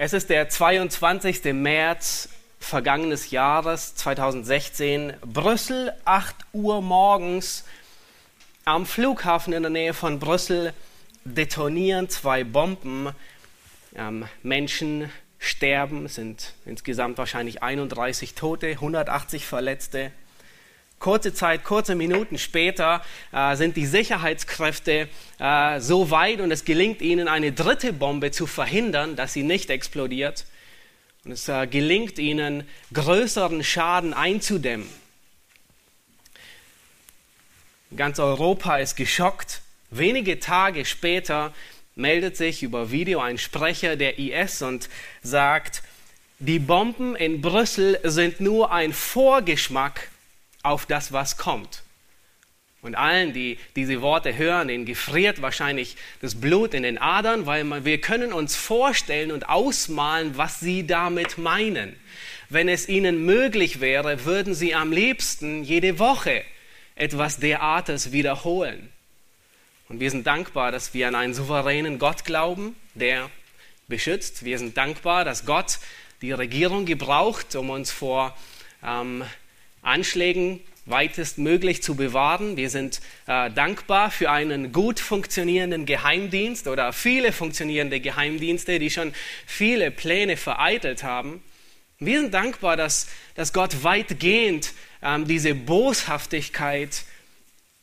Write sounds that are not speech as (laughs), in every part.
Es ist der 22. März vergangenes Jahres 2016, Brüssel, 8 Uhr morgens. Am Flughafen in der Nähe von Brüssel detonieren zwei Bomben. Ähm, Menschen sterben, sind insgesamt wahrscheinlich 31 Tote, 180 Verletzte. Kurze Zeit, kurze Minuten später äh, sind die Sicherheitskräfte äh, so weit und es gelingt ihnen, eine dritte Bombe zu verhindern, dass sie nicht explodiert. Und es äh, gelingt ihnen, größeren Schaden einzudämmen. Ganz Europa ist geschockt. Wenige Tage später meldet sich über Video ein Sprecher der IS und sagt, die Bomben in Brüssel sind nur ein Vorgeschmack auf das, was kommt. Und allen, die diese Worte hören, denen gefriert wahrscheinlich das Blut in den Adern, weil wir können uns vorstellen und ausmalen, was sie damit meinen. Wenn es ihnen möglich wäre, würden sie am liebsten jede Woche etwas derartes wiederholen. Und wir sind dankbar, dass wir an einen souveränen Gott glauben, der beschützt. Wir sind dankbar, dass Gott die Regierung gebraucht, um uns vor ähm, Anschlägen weitestmöglich zu bewahren. Wir sind äh, dankbar für einen gut funktionierenden Geheimdienst oder viele funktionierende Geheimdienste, die schon viele Pläne vereitelt haben. Wir sind dankbar, dass, dass Gott weitgehend ähm, diese Boshaftigkeit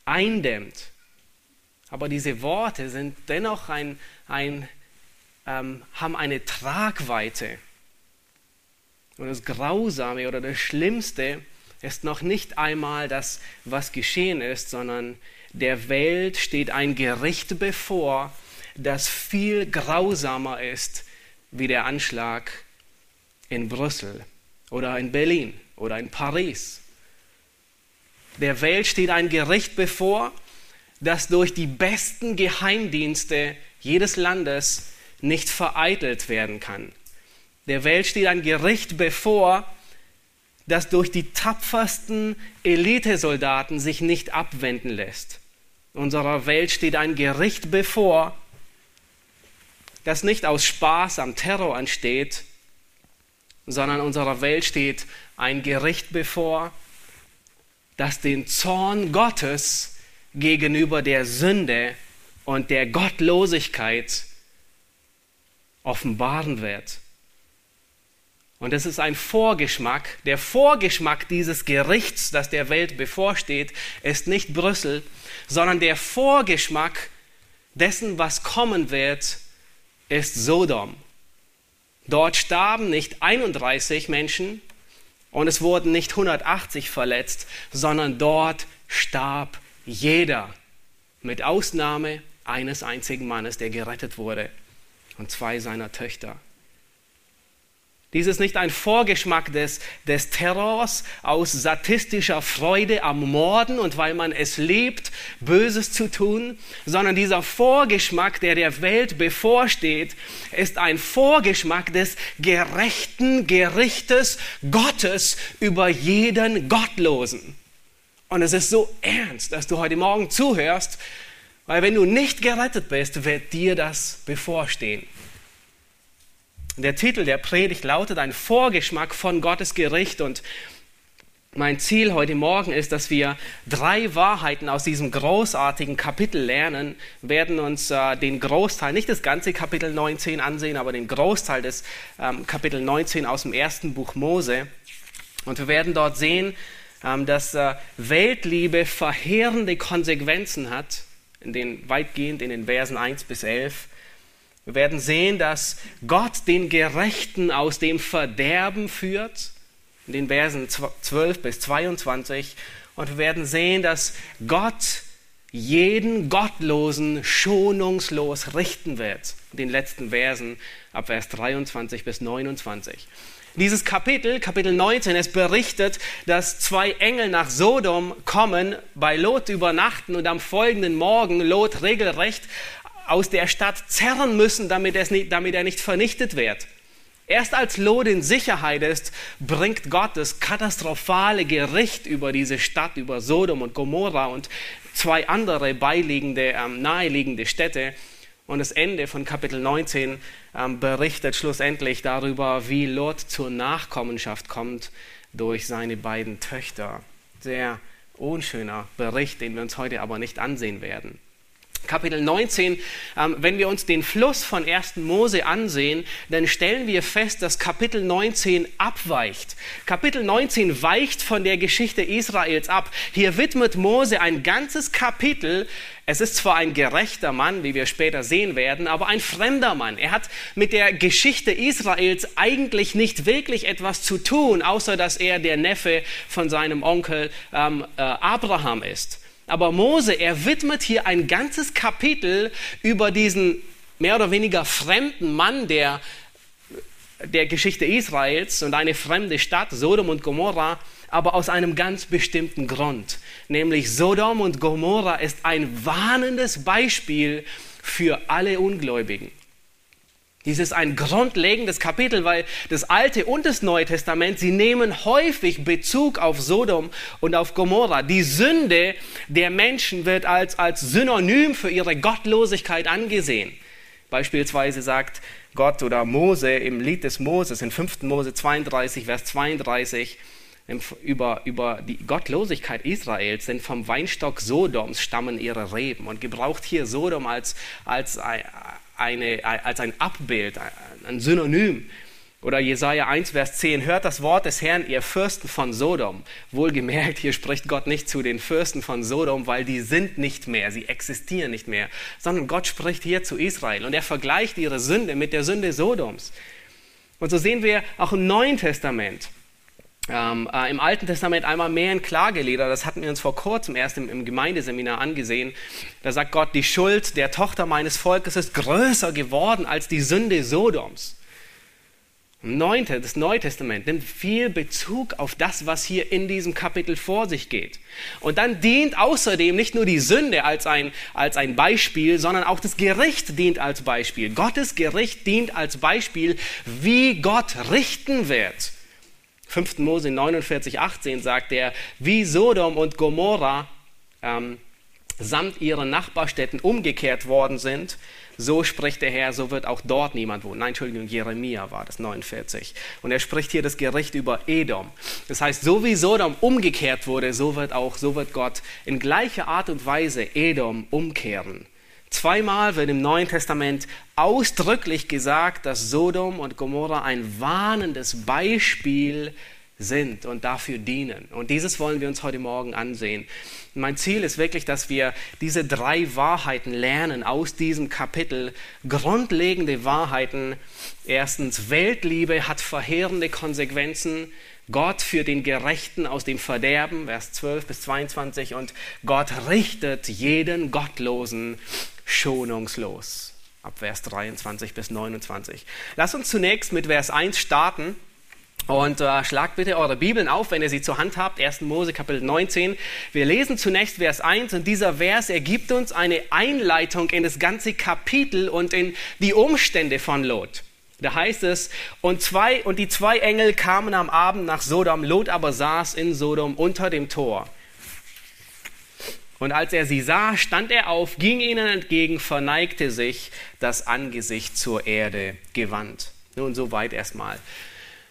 eindämmt. Aber diese Worte sind dennoch ein, ein, ähm, haben eine Tragweite. Und das Grausame oder das Schlimmste ist noch nicht einmal das, was geschehen ist, sondern der Welt steht ein Gericht bevor, das viel grausamer ist wie der Anschlag in Brüssel oder in Berlin oder in Paris. Der Welt steht ein Gericht bevor, das durch die besten Geheimdienste jedes Landes nicht vereitelt werden kann. Der Welt steht ein Gericht bevor, das durch die tapfersten Elitesoldaten sich nicht abwenden lässt. Unserer Welt steht ein Gericht bevor, das nicht aus Spaß am Terror entsteht, sondern unserer Welt steht ein Gericht bevor, das den Zorn Gottes gegenüber der Sünde und der Gottlosigkeit offenbaren wird. Und es ist ein Vorgeschmack. Der Vorgeschmack dieses Gerichts, das der Welt bevorsteht, ist nicht Brüssel, sondern der Vorgeschmack dessen, was kommen wird, ist Sodom. Dort starben nicht 31 Menschen und es wurden nicht 180 verletzt, sondern dort starb jeder, mit Ausnahme eines einzigen Mannes, der gerettet wurde und zwei seiner Töchter. Dies ist nicht ein Vorgeschmack des, des Terrors aus sadistischer Freude am Morden und weil man es liebt, Böses zu tun, sondern dieser Vorgeschmack, der der Welt bevorsteht, ist ein Vorgeschmack des gerechten Gerichtes Gottes über jeden Gottlosen. Und es ist so ernst, dass du heute Morgen zuhörst, weil wenn du nicht gerettet bist, wird dir das bevorstehen. Der Titel der Predigt lautet ein Vorgeschmack von Gottes Gericht und mein Ziel heute Morgen ist, dass wir drei Wahrheiten aus diesem großartigen Kapitel lernen, werden uns äh, den Großteil, nicht das ganze Kapitel 19 ansehen, aber den Großteil des ähm, Kapitel 19 aus dem ersten Buch Mose. Und wir werden dort sehen, ähm, dass äh, Weltliebe verheerende Konsequenzen hat, in den, weitgehend in den Versen 1 bis 11. Wir werden sehen, dass Gott den Gerechten aus dem Verderben führt, in den Versen 12 bis 22. Und wir werden sehen, dass Gott jeden Gottlosen schonungslos richten wird. In den letzten Versen ab Vers 23 bis 29. Dieses Kapitel, Kapitel 19, es berichtet, dass zwei Engel nach Sodom kommen, bei Lot übernachten und am folgenden Morgen Lot regelrecht aus der Stadt zerren müssen, damit, nicht, damit er nicht vernichtet wird. Erst als Lot in Sicherheit ist, bringt Gott das katastrophale Gericht über diese Stadt, über Sodom und Gomorra und zwei andere beiliegende, ähm, naheliegende Städte. Und das Ende von Kapitel 19 ähm, berichtet schlussendlich darüber, wie Lot zur Nachkommenschaft kommt durch seine beiden Töchter. Sehr unschöner Bericht, den wir uns heute aber nicht ansehen werden. Kapitel 19, ähm, wenn wir uns den Fluss von 1. Mose ansehen, dann stellen wir fest, dass Kapitel 19 abweicht. Kapitel 19 weicht von der Geschichte Israels ab. Hier widmet Mose ein ganzes Kapitel. Es ist zwar ein gerechter Mann, wie wir später sehen werden, aber ein fremder Mann. Er hat mit der Geschichte Israels eigentlich nicht wirklich etwas zu tun, außer dass er der Neffe von seinem Onkel ähm, äh, Abraham ist. Aber Mose, er widmet hier ein ganzes Kapitel über diesen mehr oder weniger fremden Mann der, der Geschichte Israels und eine fremde Stadt, Sodom und Gomorra, aber aus einem ganz bestimmten Grund. Nämlich Sodom und Gomorra ist ein warnendes Beispiel für alle Ungläubigen. Dies ist ein grundlegendes Kapitel, weil das Alte und das Neue Testament, sie nehmen häufig Bezug auf Sodom und auf Gomorra. Die Sünde der Menschen wird als, als Synonym für ihre Gottlosigkeit angesehen. Beispielsweise sagt Gott oder Mose im Lied des Moses in 5. Mose 32, Vers 32, über, über die Gottlosigkeit Israels, denn vom Weinstock Sodoms stammen ihre Reben und gebraucht hier Sodom als, als eine, als ein Abbild, ein Synonym. Oder Jesaja 1, Vers 10, hört das Wort des Herrn, ihr Fürsten von Sodom. Wohlgemerkt, hier spricht Gott nicht zu den Fürsten von Sodom, weil die sind nicht mehr, sie existieren nicht mehr, sondern Gott spricht hier zu Israel und er vergleicht ihre Sünde mit der Sünde Sodoms. Und so sehen wir auch im Neuen Testament, ähm, äh, im Alten Testament einmal mehr in Klagelieder, das hatten wir uns vor kurzem erst im, im, Gemeindeseminar angesehen. Da sagt Gott, die Schuld der Tochter meines Volkes ist größer geworden als die Sünde Sodoms. Neunte, das Neue Testament nimmt viel Bezug auf das, was hier in diesem Kapitel vor sich geht. Und dann dient außerdem nicht nur die Sünde als ein, als ein Beispiel, sondern auch das Gericht dient als Beispiel. Gottes Gericht dient als Beispiel, wie Gott richten wird. 5. Mose 49, 18 sagt er, wie Sodom und Gomorra ähm, samt ihren Nachbarstädten umgekehrt worden sind, so spricht der Herr, so wird auch dort niemand wohnen. Nein, Entschuldigung, Jeremia war das 49. Und er spricht hier das Gericht über Edom. Das heißt, so wie Sodom umgekehrt wurde, so wird auch, so wird Gott in gleicher Art und Weise Edom umkehren. Zweimal wird im Neuen Testament ausdrücklich gesagt, dass Sodom und Gomorra ein warnendes Beispiel sind und dafür dienen. Und dieses wollen wir uns heute Morgen ansehen. Mein Ziel ist wirklich, dass wir diese drei Wahrheiten lernen aus diesem Kapitel. Grundlegende Wahrheiten. Erstens, Weltliebe hat verheerende Konsequenzen. Gott führt den Gerechten aus dem Verderben, Vers 12 bis 22, und Gott richtet jeden Gottlosen schonungslos. Ab Vers 23 bis 29. Lass uns zunächst mit Vers 1 starten. Und äh, schlagt bitte eure Bibeln auf, wenn ihr sie zur Hand habt. 1. Mose Kapitel 19. Wir lesen zunächst Vers 1 und dieser Vers ergibt uns eine Einleitung in das ganze Kapitel und in die Umstände von Lot. Da heißt es, und, zwei, und die zwei Engel kamen am Abend nach Sodom, Lot aber saß in Sodom unter dem Tor. Und als er sie sah, stand er auf, ging ihnen entgegen, verneigte sich, das Angesicht zur Erde gewandt. Nun, soweit erstmal.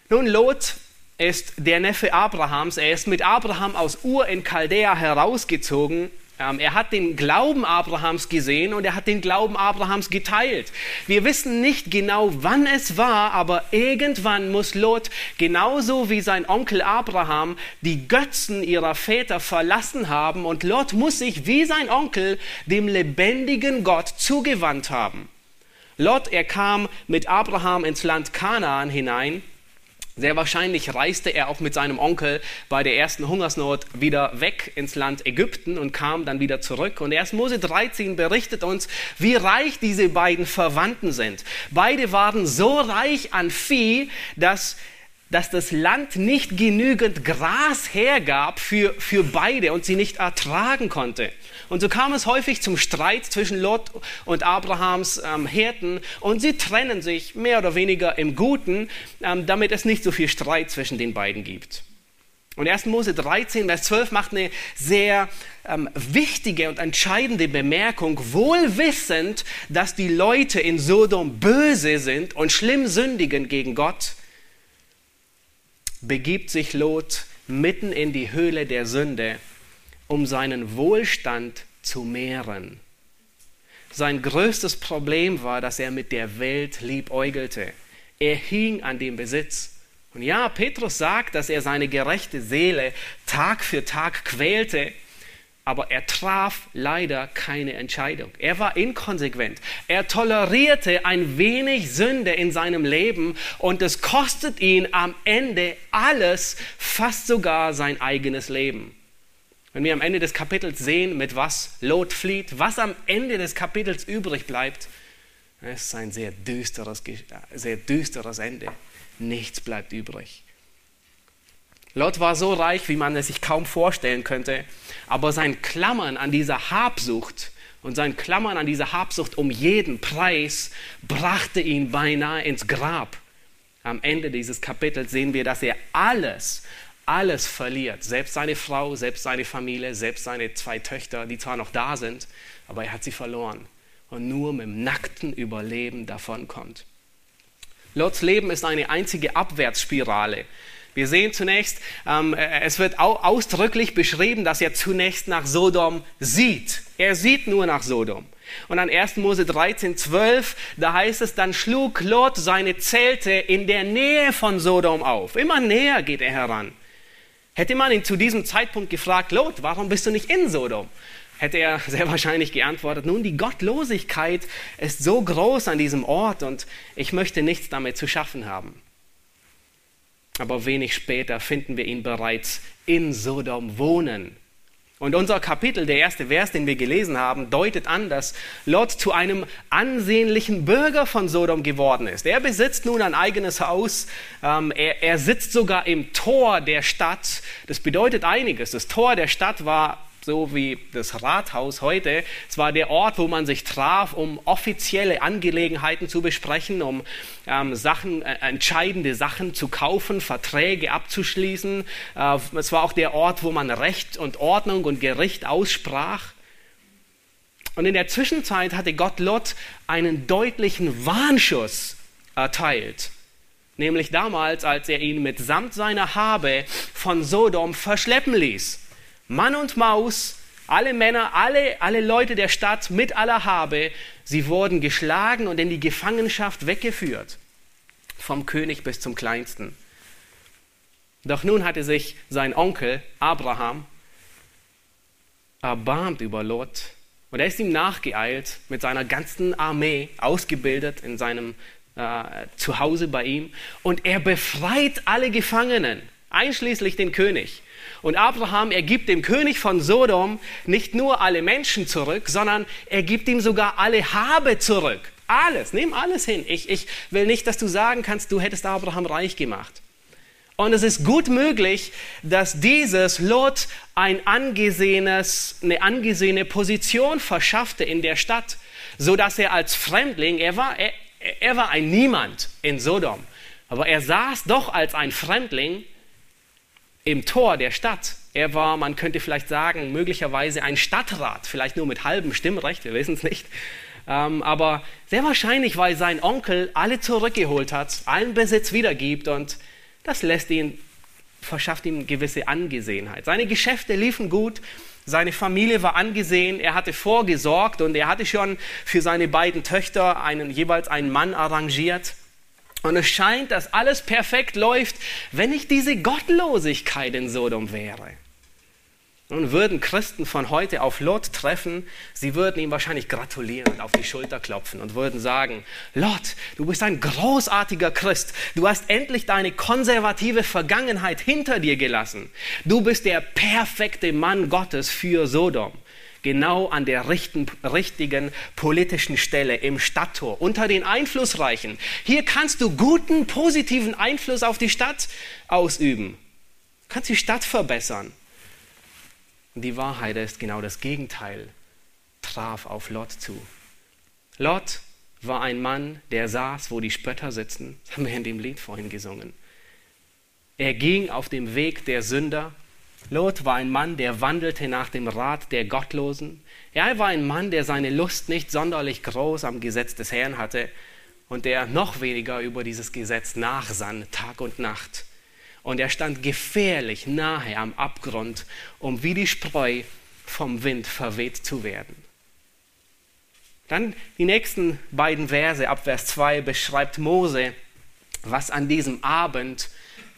Nun, Lot ist der Neffe Abrahams. Er ist mit Abraham aus Ur in Chaldea herausgezogen er hat den Glauben Abrahams gesehen und er hat den Glauben Abrahams geteilt. Wir wissen nicht genau, wann es war, aber irgendwann muss Lot genauso wie sein Onkel Abraham die Götzen ihrer Väter verlassen haben und Lot muss sich wie sein Onkel dem lebendigen Gott zugewandt haben. Lot, er kam mit Abraham ins Land Kanaan hinein sehr wahrscheinlich reiste er auch mit seinem Onkel bei der ersten Hungersnot wieder weg ins Land Ägypten und kam dann wieder zurück. Und erst Mose 13 berichtet uns, wie reich diese beiden Verwandten sind. Beide waren so reich an Vieh, dass dass das Land nicht genügend Gras hergab für, für beide und sie nicht ertragen konnte. Und so kam es häufig zum Streit zwischen Lot und Abrahams ähm, Hirten und sie trennen sich mehr oder weniger im Guten, ähm, damit es nicht so viel Streit zwischen den beiden gibt. Und 1. Mose 13, Vers 12 macht eine sehr ähm, wichtige und entscheidende Bemerkung, wohl wissend, dass die Leute in Sodom böse sind und schlimm sündigen gegen Gott, begibt sich Lot mitten in die Höhle der Sünde, um seinen Wohlstand zu mehren. Sein größtes Problem war, dass er mit der Welt liebäugelte. Er hing an dem Besitz. Und ja, Petrus sagt, dass er seine gerechte Seele Tag für Tag quälte, aber er traf leider keine Entscheidung. Er war inkonsequent. Er tolerierte ein wenig Sünde in seinem Leben und es kostet ihn am Ende alles, fast sogar sein eigenes Leben. Wenn wir am Ende des Kapitels sehen, mit was Lot flieht, was am Ende des Kapitels übrig bleibt, es ist ein sehr düsteres, sehr düsteres Ende nichts bleibt übrig. Lot war so reich, wie man es sich kaum vorstellen könnte, aber sein Klammern an dieser Habsucht und sein Klammern an dieser Habsucht um jeden Preis brachte ihn beinahe ins Grab. Am Ende dieses Kapitels sehen wir, dass er alles, alles verliert. Selbst seine Frau, selbst seine Familie, selbst seine zwei Töchter, die zwar noch da sind, aber er hat sie verloren und nur mit dem nackten Überleben davonkommt. Lots Leben ist eine einzige Abwärtsspirale. Wir sehen zunächst, ähm, äh, es wird ausdrücklich beschrieben, dass er zunächst nach Sodom sieht. Er sieht nur nach Sodom. Und an 1. Mose 13, 12, da heißt es, dann schlug Lot seine Zelte in der Nähe von Sodom auf. Immer näher geht er heran. Hätte man ihn zu diesem Zeitpunkt gefragt, Lot, warum bist du nicht in Sodom? hätte er (laughs) sehr wahrscheinlich geantwortet, nun, die Gottlosigkeit ist so groß an diesem Ort und ich möchte nichts damit zu schaffen haben. Aber wenig später finden wir ihn bereits in Sodom wohnen. Und unser Kapitel, der erste Vers, den wir gelesen haben, deutet an, dass Lot zu einem ansehnlichen Bürger von Sodom geworden ist. Er besitzt nun ein eigenes Haus. Ähm, er, er sitzt sogar im Tor der Stadt. Das bedeutet einiges. Das Tor der Stadt war so wie das Rathaus heute. Es war der Ort, wo man sich traf, um offizielle Angelegenheiten zu besprechen, um ähm, Sachen, äh, entscheidende Sachen zu kaufen, Verträge abzuschließen. Äh, es war auch der Ort, wo man Recht und Ordnung und Gericht aussprach. Und in der Zwischenzeit hatte Gott Lot einen deutlichen Warnschuss erteilt. Nämlich damals, als er ihn mitsamt seiner Habe von Sodom verschleppen ließ. Mann und Maus, alle Männer, alle, alle Leute der Stadt mit aller Habe, sie wurden geschlagen und in die Gefangenschaft weggeführt, vom König bis zum Kleinsten. Doch nun hatte sich sein Onkel Abraham erbarmt über Lot und er ist ihm nachgeeilt mit seiner ganzen Armee, ausgebildet in seinem äh, Zuhause bei ihm und er befreit alle Gefangenen, einschließlich den König. Und Abraham, er gibt dem König von Sodom nicht nur alle Menschen zurück, sondern er gibt ihm sogar alle Habe zurück. Alles, nimm alles hin. Ich, ich will nicht, dass du sagen kannst, du hättest Abraham reich gemacht. Und es ist gut möglich, dass dieses Lot ein angesehenes, eine angesehene Position verschaffte in der Stadt, so dass er als Fremdling, er war, er, er war ein Niemand in Sodom, aber er saß doch als ein Fremdling im Tor der Stadt. Er war, man könnte vielleicht sagen, möglicherweise ein Stadtrat, vielleicht nur mit halbem Stimmrecht, wir wissen es nicht. Ähm, aber sehr wahrscheinlich, weil sein Onkel alle zurückgeholt hat, allen Besitz wiedergibt und das lässt ihn, verschafft ihm gewisse Angesehenheit. Seine Geschäfte liefen gut, seine Familie war angesehen, er hatte vorgesorgt und er hatte schon für seine beiden Töchter einen, jeweils einen Mann arrangiert. Und es scheint, dass alles perfekt läuft, wenn nicht diese Gottlosigkeit in Sodom wäre. Nun würden Christen von heute auf Lot treffen, sie würden ihm wahrscheinlich gratulieren und auf die Schulter klopfen und würden sagen, Lot, du bist ein großartiger Christ, du hast endlich deine konservative Vergangenheit hinter dir gelassen, du bist der perfekte Mann Gottes für Sodom genau an der richten, richtigen politischen Stelle im Stadttor, unter den Einflussreichen. Hier kannst du guten, positiven Einfluss auf die Stadt ausüben. Du kannst die Stadt verbessern. Und die Wahrheit ist genau das Gegenteil, traf auf Lot zu. Lot war ein Mann, der saß, wo die Spötter sitzen. Das haben wir in dem Lied vorhin gesungen. Er ging auf dem Weg der Sünder. Lot war ein Mann, der wandelte nach dem Rat der Gottlosen. Er war ein Mann, der seine Lust nicht sonderlich groß am Gesetz des Herrn hatte und der noch weniger über dieses Gesetz nachsann, Tag und Nacht. Und er stand gefährlich nahe am Abgrund, um wie die Spreu vom Wind verweht zu werden. Dann die nächsten beiden Verse, ab Vers 2, beschreibt Mose, was an diesem Abend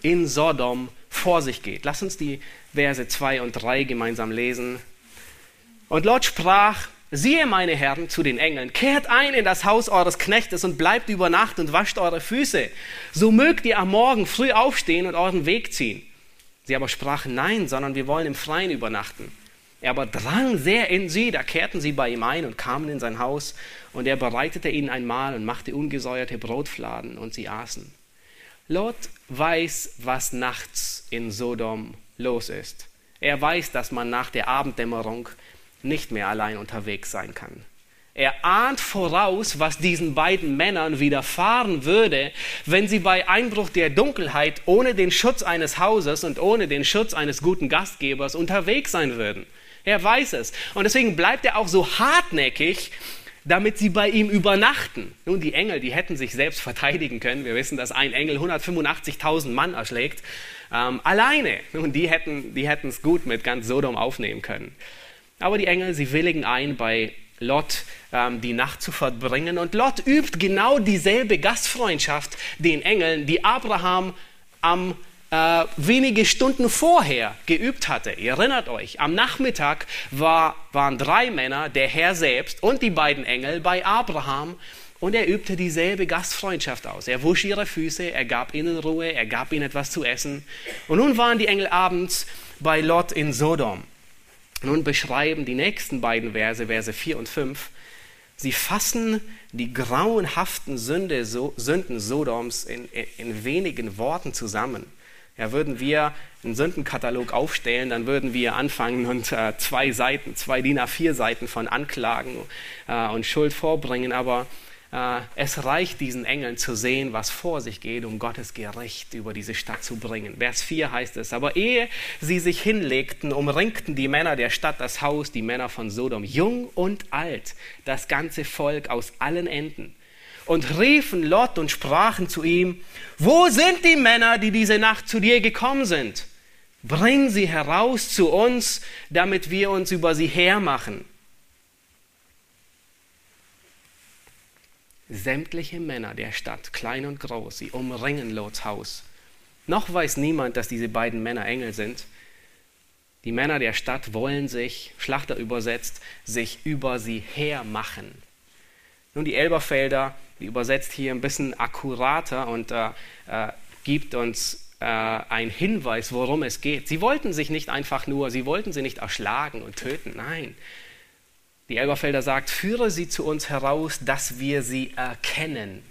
in Sodom vor sich geht. Lass uns die Verse 2 und 3 gemeinsam lesen. Und Lot sprach, siehe meine Herren zu den Engeln, kehrt ein in das Haus eures Knechtes und bleibt über Nacht und wascht eure Füße. So mögt ihr am Morgen früh aufstehen und euren Weg ziehen. Sie aber sprachen, nein, sondern wir wollen im Freien übernachten. Er aber drang sehr in sie, da kehrten sie bei ihm ein und kamen in sein Haus, und er bereitete ihnen ein Mahl und machte ungesäuerte Brotfladen, und sie aßen. Lot weiß, was nachts in Sodom los ist. Er weiß, dass man nach der Abenddämmerung nicht mehr allein unterwegs sein kann. Er ahnt voraus, was diesen beiden Männern widerfahren würde, wenn sie bei Einbruch der Dunkelheit ohne den Schutz eines Hauses und ohne den Schutz eines guten Gastgebers unterwegs sein würden. Er weiß es. Und deswegen bleibt er auch so hartnäckig, damit sie bei ihm übernachten. Nun, die Engel, die hätten sich selbst verteidigen können. Wir wissen, dass ein Engel 185.000 Mann erschlägt. Ähm, alleine. Nun, die hätten die es gut mit ganz Sodom aufnehmen können. Aber die Engel, sie willigen ein, bei Lot ähm, die Nacht zu verbringen. Und Lot übt genau dieselbe Gastfreundschaft den Engeln, die Abraham am äh, wenige Stunden vorher geübt hatte. Ihr erinnert euch, am Nachmittag war, waren drei Männer, der Herr selbst und die beiden Engel bei Abraham und er übte dieselbe Gastfreundschaft aus. Er wusch ihre Füße, er gab ihnen Ruhe, er gab ihnen etwas zu essen. Und nun waren die Engel abends bei Lot in Sodom. Nun beschreiben die nächsten beiden Verse, Verse 4 und 5, sie fassen die grauenhaften Sünde, so, Sünden Sodoms in, in wenigen Worten zusammen. Ja, würden wir einen Sündenkatalog aufstellen, dann würden wir anfangen und äh, zwei Seiten, zwei DIN A4 Seiten von Anklagen äh, und Schuld vorbringen. Aber es reicht diesen Engeln zu sehen, was vor sich geht, um Gottes Gericht über diese Stadt zu bringen. Vers 4 heißt es, aber ehe sie sich hinlegten, umringten die Männer der Stadt das Haus, die Männer von Sodom, jung und alt, das ganze Volk aus allen Enden und riefen Lot und sprachen zu ihm, wo sind die Männer, die diese Nacht zu dir gekommen sind? Bring sie heraus zu uns, damit wir uns über sie hermachen. Sämtliche Männer der Stadt, klein und groß, sie umringen Lots Haus. Noch weiß niemand, dass diese beiden Männer Engel sind. Die Männer der Stadt wollen sich, Schlachter übersetzt, sich über sie hermachen. Nun, die Elberfelder die übersetzt hier ein bisschen akkurater und äh, äh, gibt uns äh, einen Hinweis, worum es geht. Sie wollten sich nicht einfach nur, sie wollten sie nicht erschlagen und töten, nein. Die Elberfelder sagt, führe sie zu uns heraus, dass wir sie erkennen.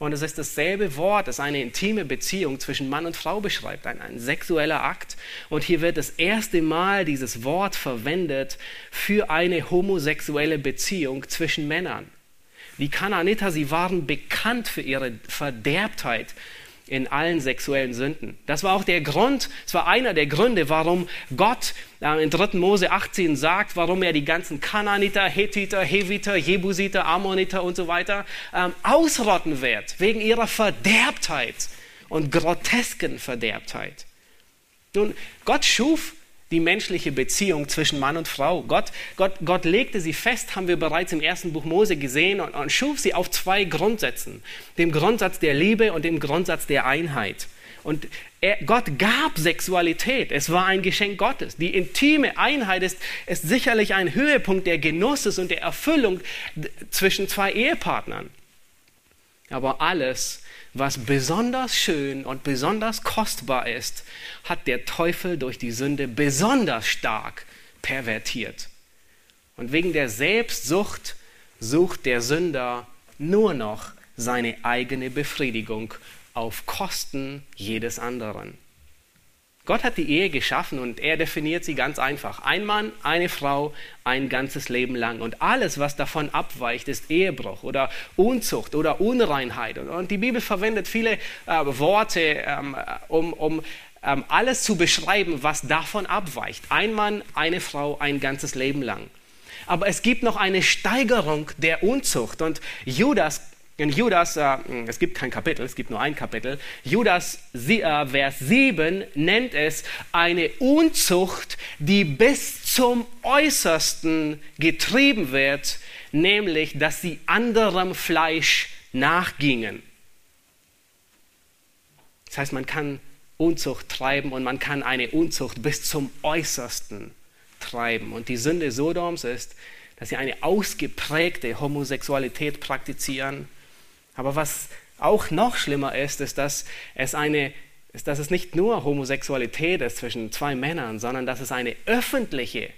Und es ist dasselbe Wort, das eine intime Beziehung zwischen Mann und Frau beschreibt, ein, ein, sexueller Akt. Und hier wird das erste Mal dieses Wort verwendet für eine homosexuelle Beziehung zwischen Männern. Die Kanaaniter, sie waren bekannt für ihre Verderbtheit in allen sexuellen Sünden. Das war auch der Grund, es war einer der Gründe, warum Gott äh, in 3. Mose 18 sagt, warum er die ganzen Kanaaniter, Hethiter, Heviter, Jebusiter, Ammoniter und so weiter ähm, ausrotten wird, wegen ihrer Verderbtheit und grotesken Verderbtheit. Nun, Gott schuf die menschliche Beziehung zwischen Mann und Frau. Gott, Gott, Gott legte sie fest, haben wir bereits im ersten Buch Mose gesehen, und, und schuf sie auf zwei Grundsätzen. Dem Grundsatz der Liebe und dem Grundsatz der Einheit. Und er, Gott gab Sexualität. Es war ein Geschenk Gottes. Die intime Einheit ist, ist sicherlich ein Höhepunkt der Genusses und der Erfüllung zwischen zwei Ehepartnern. Aber alles was besonders schön und besonders kostbar ist, hat der Teufel durch die Sünde besonders stark pervertiert. Und wegen der Selbstsucht sucht der Sünder nur noch seine eigene Befriedigung auf Kosten jedes anderen. Gott hat die Ehe geschaffen und er definiert sie ganz einfach. Ein Mann, eine Frau, ein ganzes Leben lang. Und alles, was davon abweicht, ist Ehebruch oder Unzucht oder Unreinheit. Und die Bibel verwendet viele äh, Worte, ähm, um, um ähm, alles zu beschreiben, was davon abweicht. Ein Mann, eine Frau, ein ganzes Leben lang. Aber es gibt noch eine Steigerung der Unzucht. Und Judas in Judas, äh, es gibt kein Kapitel, es gibt nur ein Kapitel, Judas äh, Vers 7 nennt es eine Unzucht, die bis zum Äußersten getrieben wird, nämlich dass sie anderem Fleisch nachgingen. Das heißt, man kann Unzucht treiben und man kann eine Unzucht bis zum Äußersten treiben. Und die Sünde Sodoms ist, dass sie eine ausgeprägte Homosexualität praktizieren aber was auch noch schlimmer ist, ist, dass es eine ist, dass es nicht nur Homosexualität ist zwischen zwei Männern, sondern dass es eine öffentliche,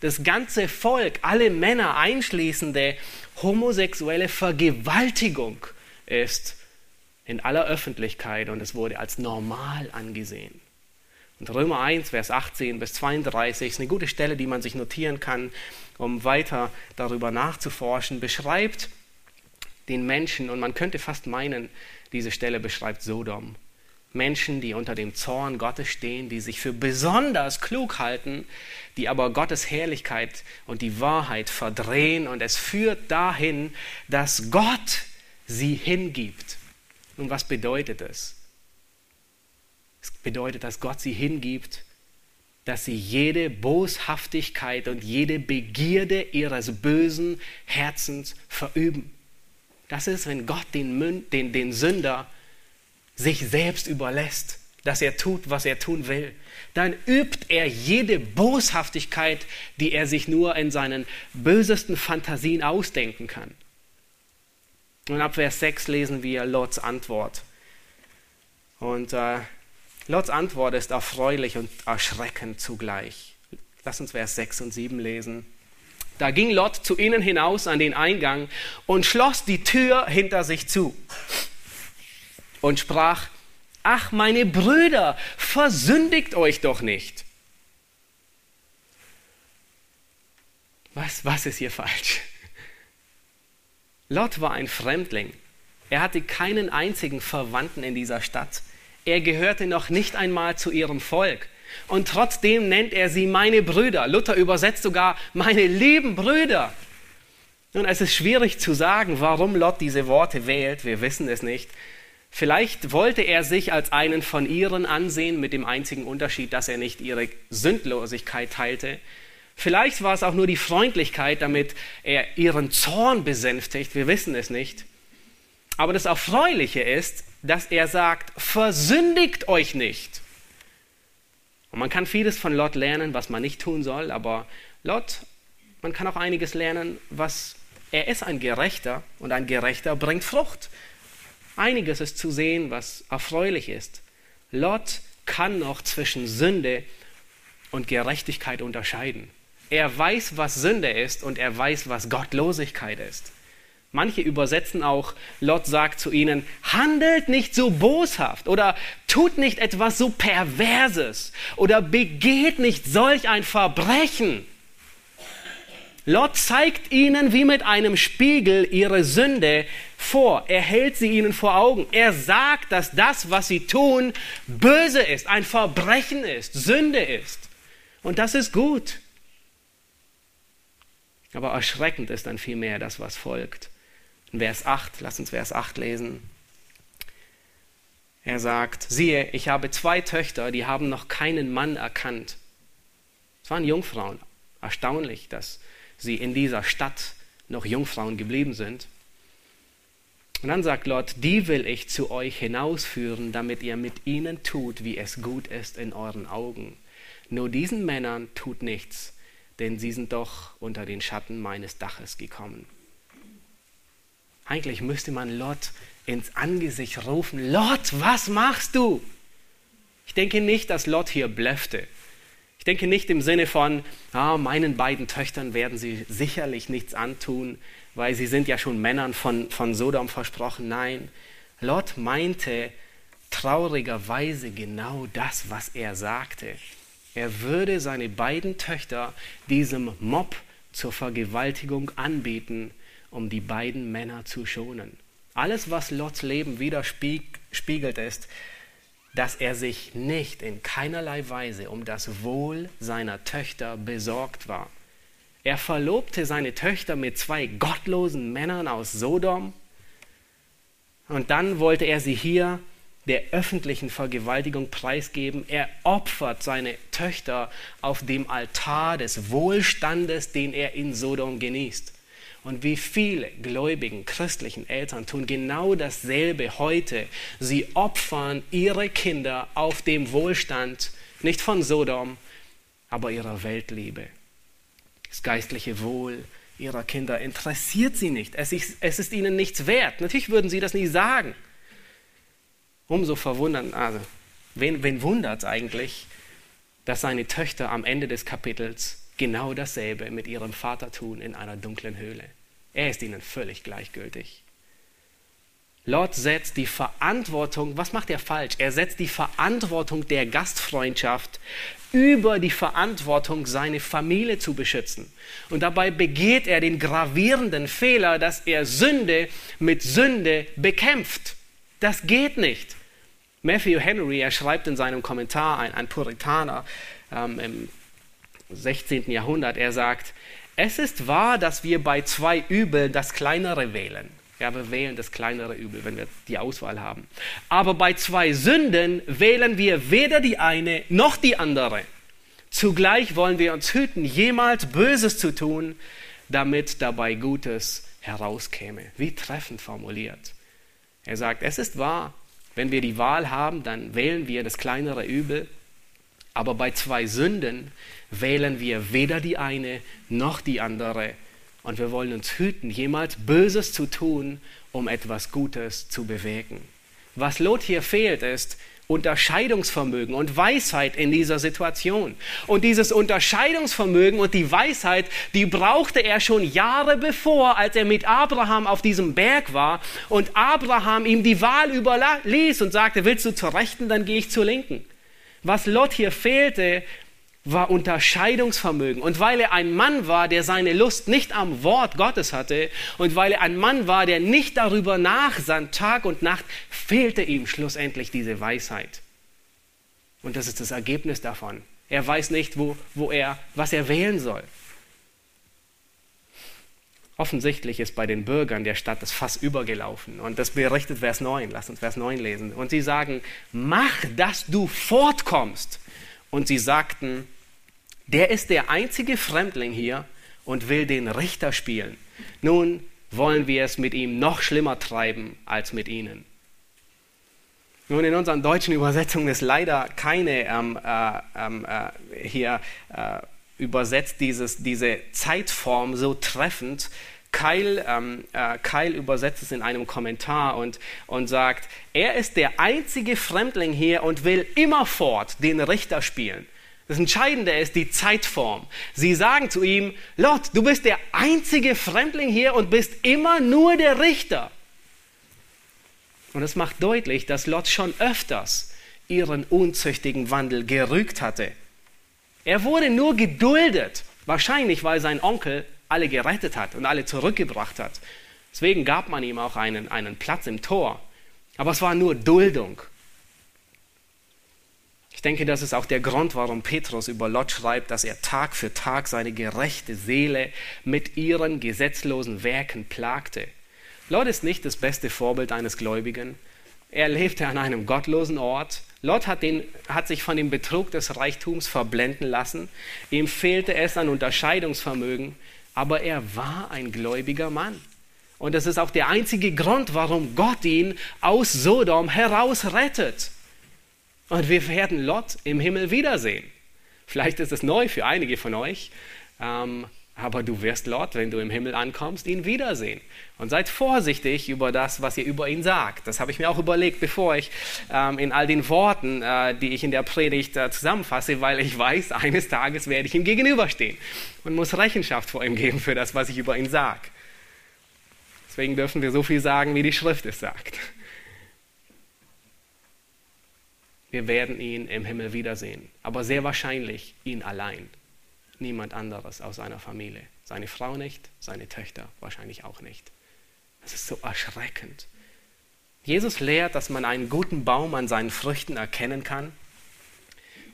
das ganze Volk, alle Männer einschließende homosexuelle Vergewaltigung ist in aller Öffentlichkeit und es wurde als normal angesehen. Und Römer 1, Vers 18 bis 32 ist eine gute Stelle, die man sich notieren kann, um weiter darüber nachzuforschen, beschreibt, den Menschen, und man könnte fast meinen, diese Stelle beschreibt Sodom. Menschen, die unter dem Zorn Gottes stehen, die sich für besonders klug halten, die aber Gottes Herrlichkeit und die Wahrheit verdrehen und es führt dahin, dass Gott sie hingibt. Und was bedeutet es? Es bedeutet, dass Gott sie hingibt, dass sie jede Boshaftigkeit und jede Begierde ihres bösen Herzens verüben. Das ist, wenn Gott den, den, den Sünder sich selbst überlässt, dass er tut, was er tun will. Dann übt er jede Boshaftigkeit, die er sich nur in seinen bösesten Fantasien ausdenken kann. Und ab Vers 6 lesen wir Lots Antwort. Und äh, Lots Antwort ist erfreulich und erschreckend zugleich. Lass uns Vers 6 und 7 lesen. Da ging Lot zu ihnen hinaus an den Eingang und schloss die Tür hinter sich zu und sprach, ach meine Brüder, versündigt euch doch nicht. Was, was ist hier falsch? Lot war ein Fremdling. Er hatte keinen einzigen Verwandten in dieser Stadt. Er gehörte noch nicht einmal zu ihrem Volk. Und trotzdem nennt er sie meine Brüder. Luther übersetzt sogar meine lieben Brüder. Nun, es ist schwierig zu sagen, warum Lot diese Worte wählt. Wir wissen es nicht. Vielleicht wollte er sich als einen von ihren ansehen, mit dem einzigen Unterschied, dass er nicht ihre Sündlosigkeit teilte. Vielleicht war es auch nur die Freundlichkeit, damit er ihren Zorn besänftigt. Wir wissen es nicht. Aber das Erfreuliche ist, dass er sagt, versündigt euch nicht. Und man kann vieles von Lot lernen, was man nicht tun soll, aber Lot, man kann auch einiges lernen, was er ist ein Gerechter und ein Gerechter bringt Frucht. Einiges ist zu sehen, was erfreulich ist. Lot kann noch zwischen Sünde und Gerechtigkeit unterscheiden. Er weiß, was Sünde ist und er weiß, was Gottlosigkeit ist. Manche übersetzen auch, Lot sagt zu ihnen, handelt nicht so boshaft oder tut nicht etwas so Perverses oder begeht nicht solch ein Verbrechen. Lot zeigt ihnen wie mit einem Spiegel ihre Sünde vor. Er hält sie ihnen vor Augen. Er sagt, dass das, was sie tun, böse ist, ein Verbrechen ist, Sünde ist. Und das ist gut. Aber erschreckend ist dann vielmehr das, was folgt. Vers 8, lass uns Vers 8 lesen. Er sagt, siehe, ich habe zwei Töchter, die haben noch keinen Mann erkannt. Es waren Jungfrauen. Erstaunlich, dass sie in dieser Stadt noch Jungfrauen geblieben sind. Und dann sagt Lot, die will ich zu euch hinausführen, damit ihr mit ihnen tut, wie es gut ist in euren Augen. Nur diesen Männern tut nichts, denn sie sind doch unter den Schatten meines Daches gekommen. Eigentlich müsste man Lot ins Angesicht rufen, Lot, was machst du? Ich denke nicht, dass Lot hier blöffte. Ich denke nicht im Sinne von, ah, meinen beiden Töchtern werden sie sicherlich nichts antun, weil sie sind ja schon Männern von, von Sodom versprochen. Nein, Lot meinte traurigerweise genau das, was er sagte. Er würde seine beiden Töchter diesem Mob zur Vergewaltigung anbieten, um die beiden Männer zu schonen. Alles, was Lots Leben widerspiegelt, ist, dass er sich nicht in keinerlei Weise um das Wohl seiner Töchter besorgt war. Er verlobte seine Töchter mit zwei gottlosen Männern aus Sodom und dann wollte er sie hier der öffentlichen Vergewaltigung preisgeben. Er opfert seine Töchter auf dem Altar des Wohlstandes, den er in Sodom genießt. Und wie viele gläubigen christlichen Eltern tun genau dasselbe heute. Sie opfern ihre Kinder auf dem Wohlstand, nicht von Sodom, aber ihrer Weltliebe. Das geistliche Wohl ihrer Kinder interessiert sie nicht. Es ist, es ist ihnen nichts wert. Natürlich würden sie das nie sagen. Umso verwundern, also, wen, wen wundert es eigentlich, dass seine Töchter am Ende des Kapitels genau dasselbe mit ihrem Vater tun in einer dunklen Höhle. Er ist ihnen völlig gleichgültig. Lot setzt die Verantwortung, was macht er falsch? Er setzt die Verantwortung der Gastfreundschaft über die Verantwortung, seine Familie zu beschützen. Und dabei begeht er den gravierenden Fehler, dass er Sünde mit Sünde bekämpft. Das geht nicht. Matthew Henry, er schreibt in seinem Kommentar, ein, ein Puritaner ähm, im 16. Jahrhundert, er sagt, es ist wahr, dass wir bei zwei Übeln das kleinere wählen. Ja, wir wählen das kleinere Übel, wenn wir die Auswahl haben. Aber bei zwei Sünden wählen wir weder die eine noch die andere. Zugleich wollen wir uns hüten, jemals Böses zu tun, damit dabei Gutes herauskäme. Wie treffend formuliert. Er sagt, es ist wahr, wenn wir die Wahl haben, dann wählen wir das kleinere Übel. Aber bei zwei Sünden wählen wir weder die eine noch die andere. Und wir wollen uns hüten, jemals Böses zu tun, um etwas Gutes zu bewegen. Was Lot hier fehlt, ist, Unterscheidungsvermögen und Weisheit in dieser Situation. Und dieses Unterscheidungsvermögen und die Weisheit, die brauchte er schon Jahre bevor, als er mit Abraham auf diesem Berg war und Abraham ihm die Wahl überließ und sagte, willst du zur Rechten, dann gehe ich zur Linken. Was Lot hier fehlte, war Unterscheidungsvermögen. Und weil er ein Mann war, der seine Lust nicht am Wort Gottes hatte, und weil er ein Mann war, der nicht darüber nachsann, Tag und Nacht, fehlte ihm schlussendlich diese Weisheit. Und das ist das Ergebnis davon. Er weiß nicht, wo, wo er, was er wählen soll. Offensichtlich ist bei den Bürgern der Stadt das Fass übergelaufen. Und das berichtet Vers 9. Lass uns Vers 9 lesen. Und sie sagen, mach, dass du fortkommst und sie sagten, der ist der einzige Fremdling hier und will den Richter spielen. Nun wollen wir es mit ihm noch schlimmer treiben als mit ihnen. Nun, in unseren deutschen Übersetzungen ist leider keine ähm, äh, ähm, äh, hier äh, übersetzt dieses, diese Zeitform so treffend. Keil, ähm, äh, Keil übersetzt es in einem Kommentar und, und sagt, er ist der einzige Fremdling hier und will immerfort den Richter spielen. Das Entscheidende ist die Zeitform. Sie sagen zu ihm, Lot, du bist der einzige Fremdling hier und bist immer nur der Richter. Und es macht deutlich, dass Lot schon öfters ihren unzüchtigen Wandel gerügt hatte. Er wurde nur geduldet, wahrscheinlich weil sein Onkel alle gerettet hat und alle zurückgebracht hat. Deswegen gab man ihm auch einen, einen Platz im Tor. Aber es war nur Duldung. Ich denke, das ist auch der Grund, warum Petrus über Lot schreibt, dass er Tag für Tag seine gerechte Seele mit ihren gesetzlosen Werken plagte. Lot ist nicht das beste Vorbild eines Gläubigen. Er lebte an einem gottlosen Ort. Lot hat, den, hat sich von dem Betrug des Reichtums verblenden lassen. Ihm fehlte es an Unterscheidungsvermögen aber er war ein gläubiger Mann. Und das ist auch der einzige Grund, warum Gott ihn aus Sodom herausrettet. Und wir werden Lot im Himmel wiedersehen. Vielleicht ist es neu für einige von euch. Ähm, aber du wirst Lot, wenn du im Himmel ankommst, ihn wiedersehen. Und seid vorsichtig über das, was ihr über ihn sagt. Das habe ich mir auch überlegt, bevor ich ähm, in all den Worten, äh, die ich in der Predigt äh, zusammenfasse, weil ich weiß, (laughs) eines Tages werde ich ihm gegenüberstehen und muss Rechenschaft vor ihm geben für das, was ich über ihn sage. Deswegen dürfen wir so viel sagen, wie die Schrift es sagt. wir werden ihn im Himmel wiedersehen. Aber sehr wahrscheinlich ihn allein. Niemand anderes aus seiner Familie. Seine Frau nicht, seine Töchter wahrscheinlich auch nicht. Das ist so erschreckend. Jesus lehrt, dass man einen guten Baum an seinen Früchten erkennen kann.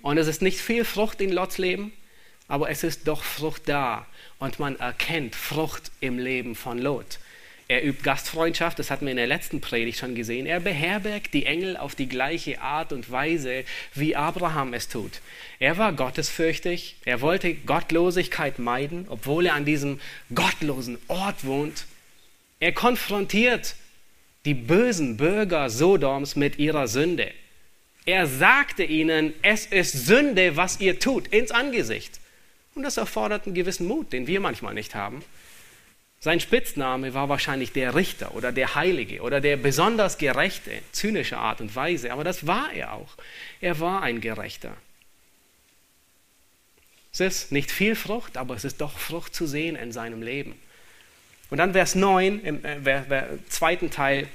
Und es ist nicht viel Frucht in Lots Leben, aber es ist doch Frucht da. Und man erkennt Frucht im Leben von Lot. Er übt Gastfreundschaft, das hatten wir in der letzten Predigt schon gesehen. Er beherbergt die Engel auf die gleiche Art und Weise, wie Abraham es tut. Er war gottesfürchtig, er wollte Gottlosigkeit meiden, obwohl er an diesem gottlosen Ort wohnt. Er konfrontiert die bösen Bürger Sodoms mit ihrer Sünde. Er sagte ihnen, es ist Sünde, was ihr tut, ins Angesicht. Und das erfordert einen gewissen Mut, den wir manchmal nicht haben. Sein Spitzname war wahrscheinlich der Richter oder der Heilige oder der besonders Gerechte, zynische Art und Weise, aber das war er auch. Er war ein Gerechter. Es ist nicht viel Frucht, aber es ist doch Frucht zu sehen in seinem Leben. Und dann Vers 9, im äh, zweiten Teil,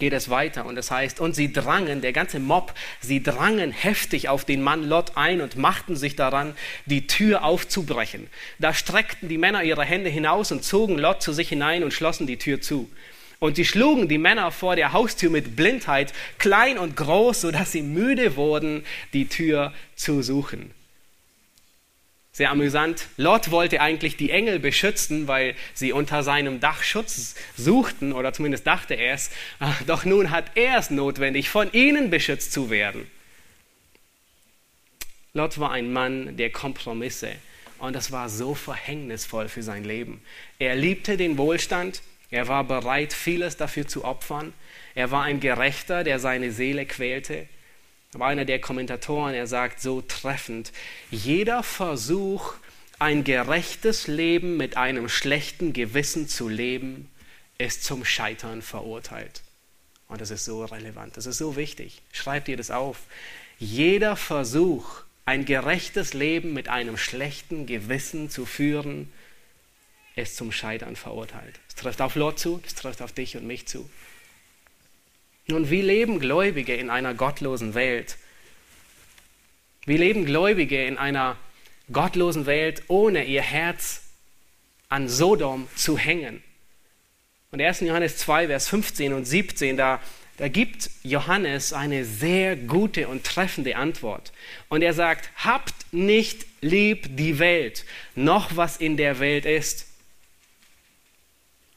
geht es weiter und es das heißt, und sie drangen, der ganze Mob, sie drangen heftig auf den Mann Lot ein und machten sich daran, die Tür aufzubrechen. Da streckten die Männer ihre Hände hinaus und zogen Lot zu sich hinein und schlossen die Tür zu. Und sie schlugen die Männer vor der Haustür mit Blindheit, klein und groß, sodass sie müde wurden, die Tür zu suchen. Sehr amüsant. Lot wollte eigentlich die Engel beschützen, weil sie unter seinem Dach Schutz suchten, oder zumindest dachte er es. Doch nun hat er es notwendig, von ihnen beschützt zu werden. Lot war ein Mann der Kompromisse und das war so verhängnisvoll für sein Leben. Er liebte den Wohlstand, er war bereit, vieles dafür zu opfern. Er war ein Gerechter, der seine Seele quälte. Aber einer der Kommentatoren, er sagt so treffend, jeder Versuch, ein gerechtes Leben mit einem schlechten Gewissen zu leben, ist zum Scheitern verurteilt. Und das ist so relevant, das ist so wichtig. Schreibt ihr das auf. Jeder Versuch, ein gerechtes Leben mit einem schlechten Gewissen zu führen, ist zum Scheitern verurteilt. Es trifft auf Lot zu, es trifft auf dich und mich zu. Nun, wie leben Gläubige in einer gottlosen Welt? Wie leben Gläubige in einer gottlosen Welt, ohne ihr Herz an Sodom zu hängen? Und 1. Johannes 2, Vers 15 und 17, da, da gibt Johannes eine sehr gute und treffende Antwort. Und er sagt, habt nicht lieb die Welt, noch was in der Welt ist.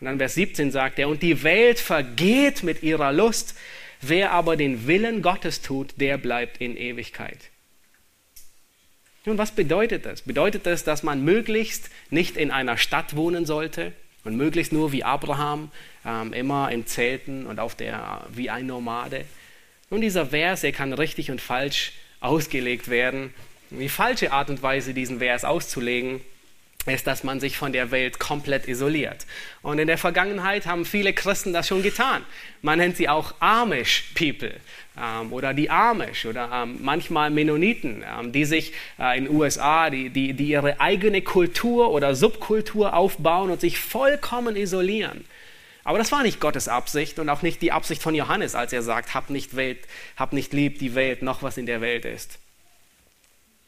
Und dann Vers 17 sagt er, und die Welt vergeht mit ihrer Lust, wer aber den Willen Gottes tut, der bleibt in Ewigkeit. Nun, was bedeutet das? Bedeutet das, dass man möglichst nicht in einer Stadt wohnen sollte und möglichst nur wie Abraham ähm, immer in Zelten und auf der wie ein Nomade? Nun, dieser Vers, der kann richtig und falsch ausgelegt werden. Die falsche Art und Weise, diesen Vers auszulegen, ist, dass man sich von der Welt komplett isoliert. Und in der Vergangenheit haben viele Christen das schon getan. Man nennt sie auch Amish People ähm, oder die Amish oder ähm, manchmal Mennoniten, ähm, die sich äh, in den USA, die, die, die ihre eigene Kultur oder Subkultur aufbauen und sich vollkommen isolieren. Aber das war nicht Gottes Absicht und auch nicht die Absicht von Johannes, als er sagt, hab nicht, Welt, hab nicht lieb die Welt, noch was in der Welt ist.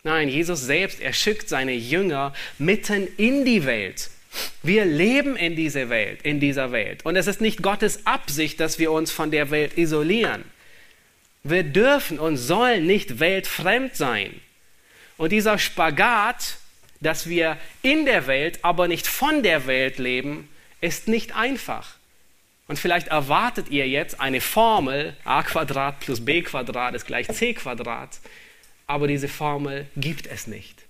Nein, Jesus selbst, er schickt seine Jünger mitten in die Welt. Wir leben in dieser Welt, in dieser Welt. Und es ist nicht Gottes Absicht, dass wir uns von der Welt isolieren. Wir dürfen und sollen nicht weltfremd sein. Und dieser Spagat, dass wir in der Welt, aber nicht von der Welt leben, ist nicht einfach. Und vielleicht erwartet ihr jetzt eine Formel, a Quadrat plus b Quadrat ist gleich c Quadrat aber diese Formel gibt es nicht.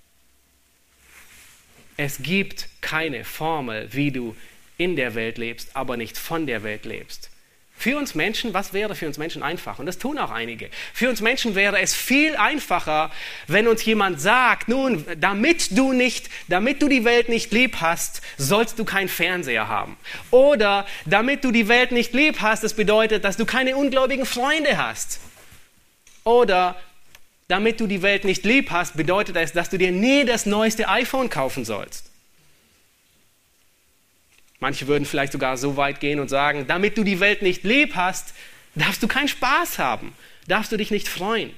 Es gibt keine Formel, wie du in der Welt lebst, aber nicht von der Welt lebst. Für uns Menschen, was wäre für uns Menschen einfach? Und das tun auch einige. Für uns Menschen wäre es viel einfacher, wenn uns jemand sagt, nun, damit du nicht, damit du die Welt nicht lieb hast, sollst du keinen Fernseher haben. Oder damit du die Welt nicht lieb hast, das bedeutet, dass du keine ungläubigen Freunde hast. Oder damit du die Welt nicht lieb hast, bedeutet es, dass du dir nie das neueste iPhone kaufen sollst. Manche würden vielleicht sogar so weit gehen und sagen, damit du die Welt nicht lieb hast, darfst du keinen Spaß haben, darfst du dich nicht freuen.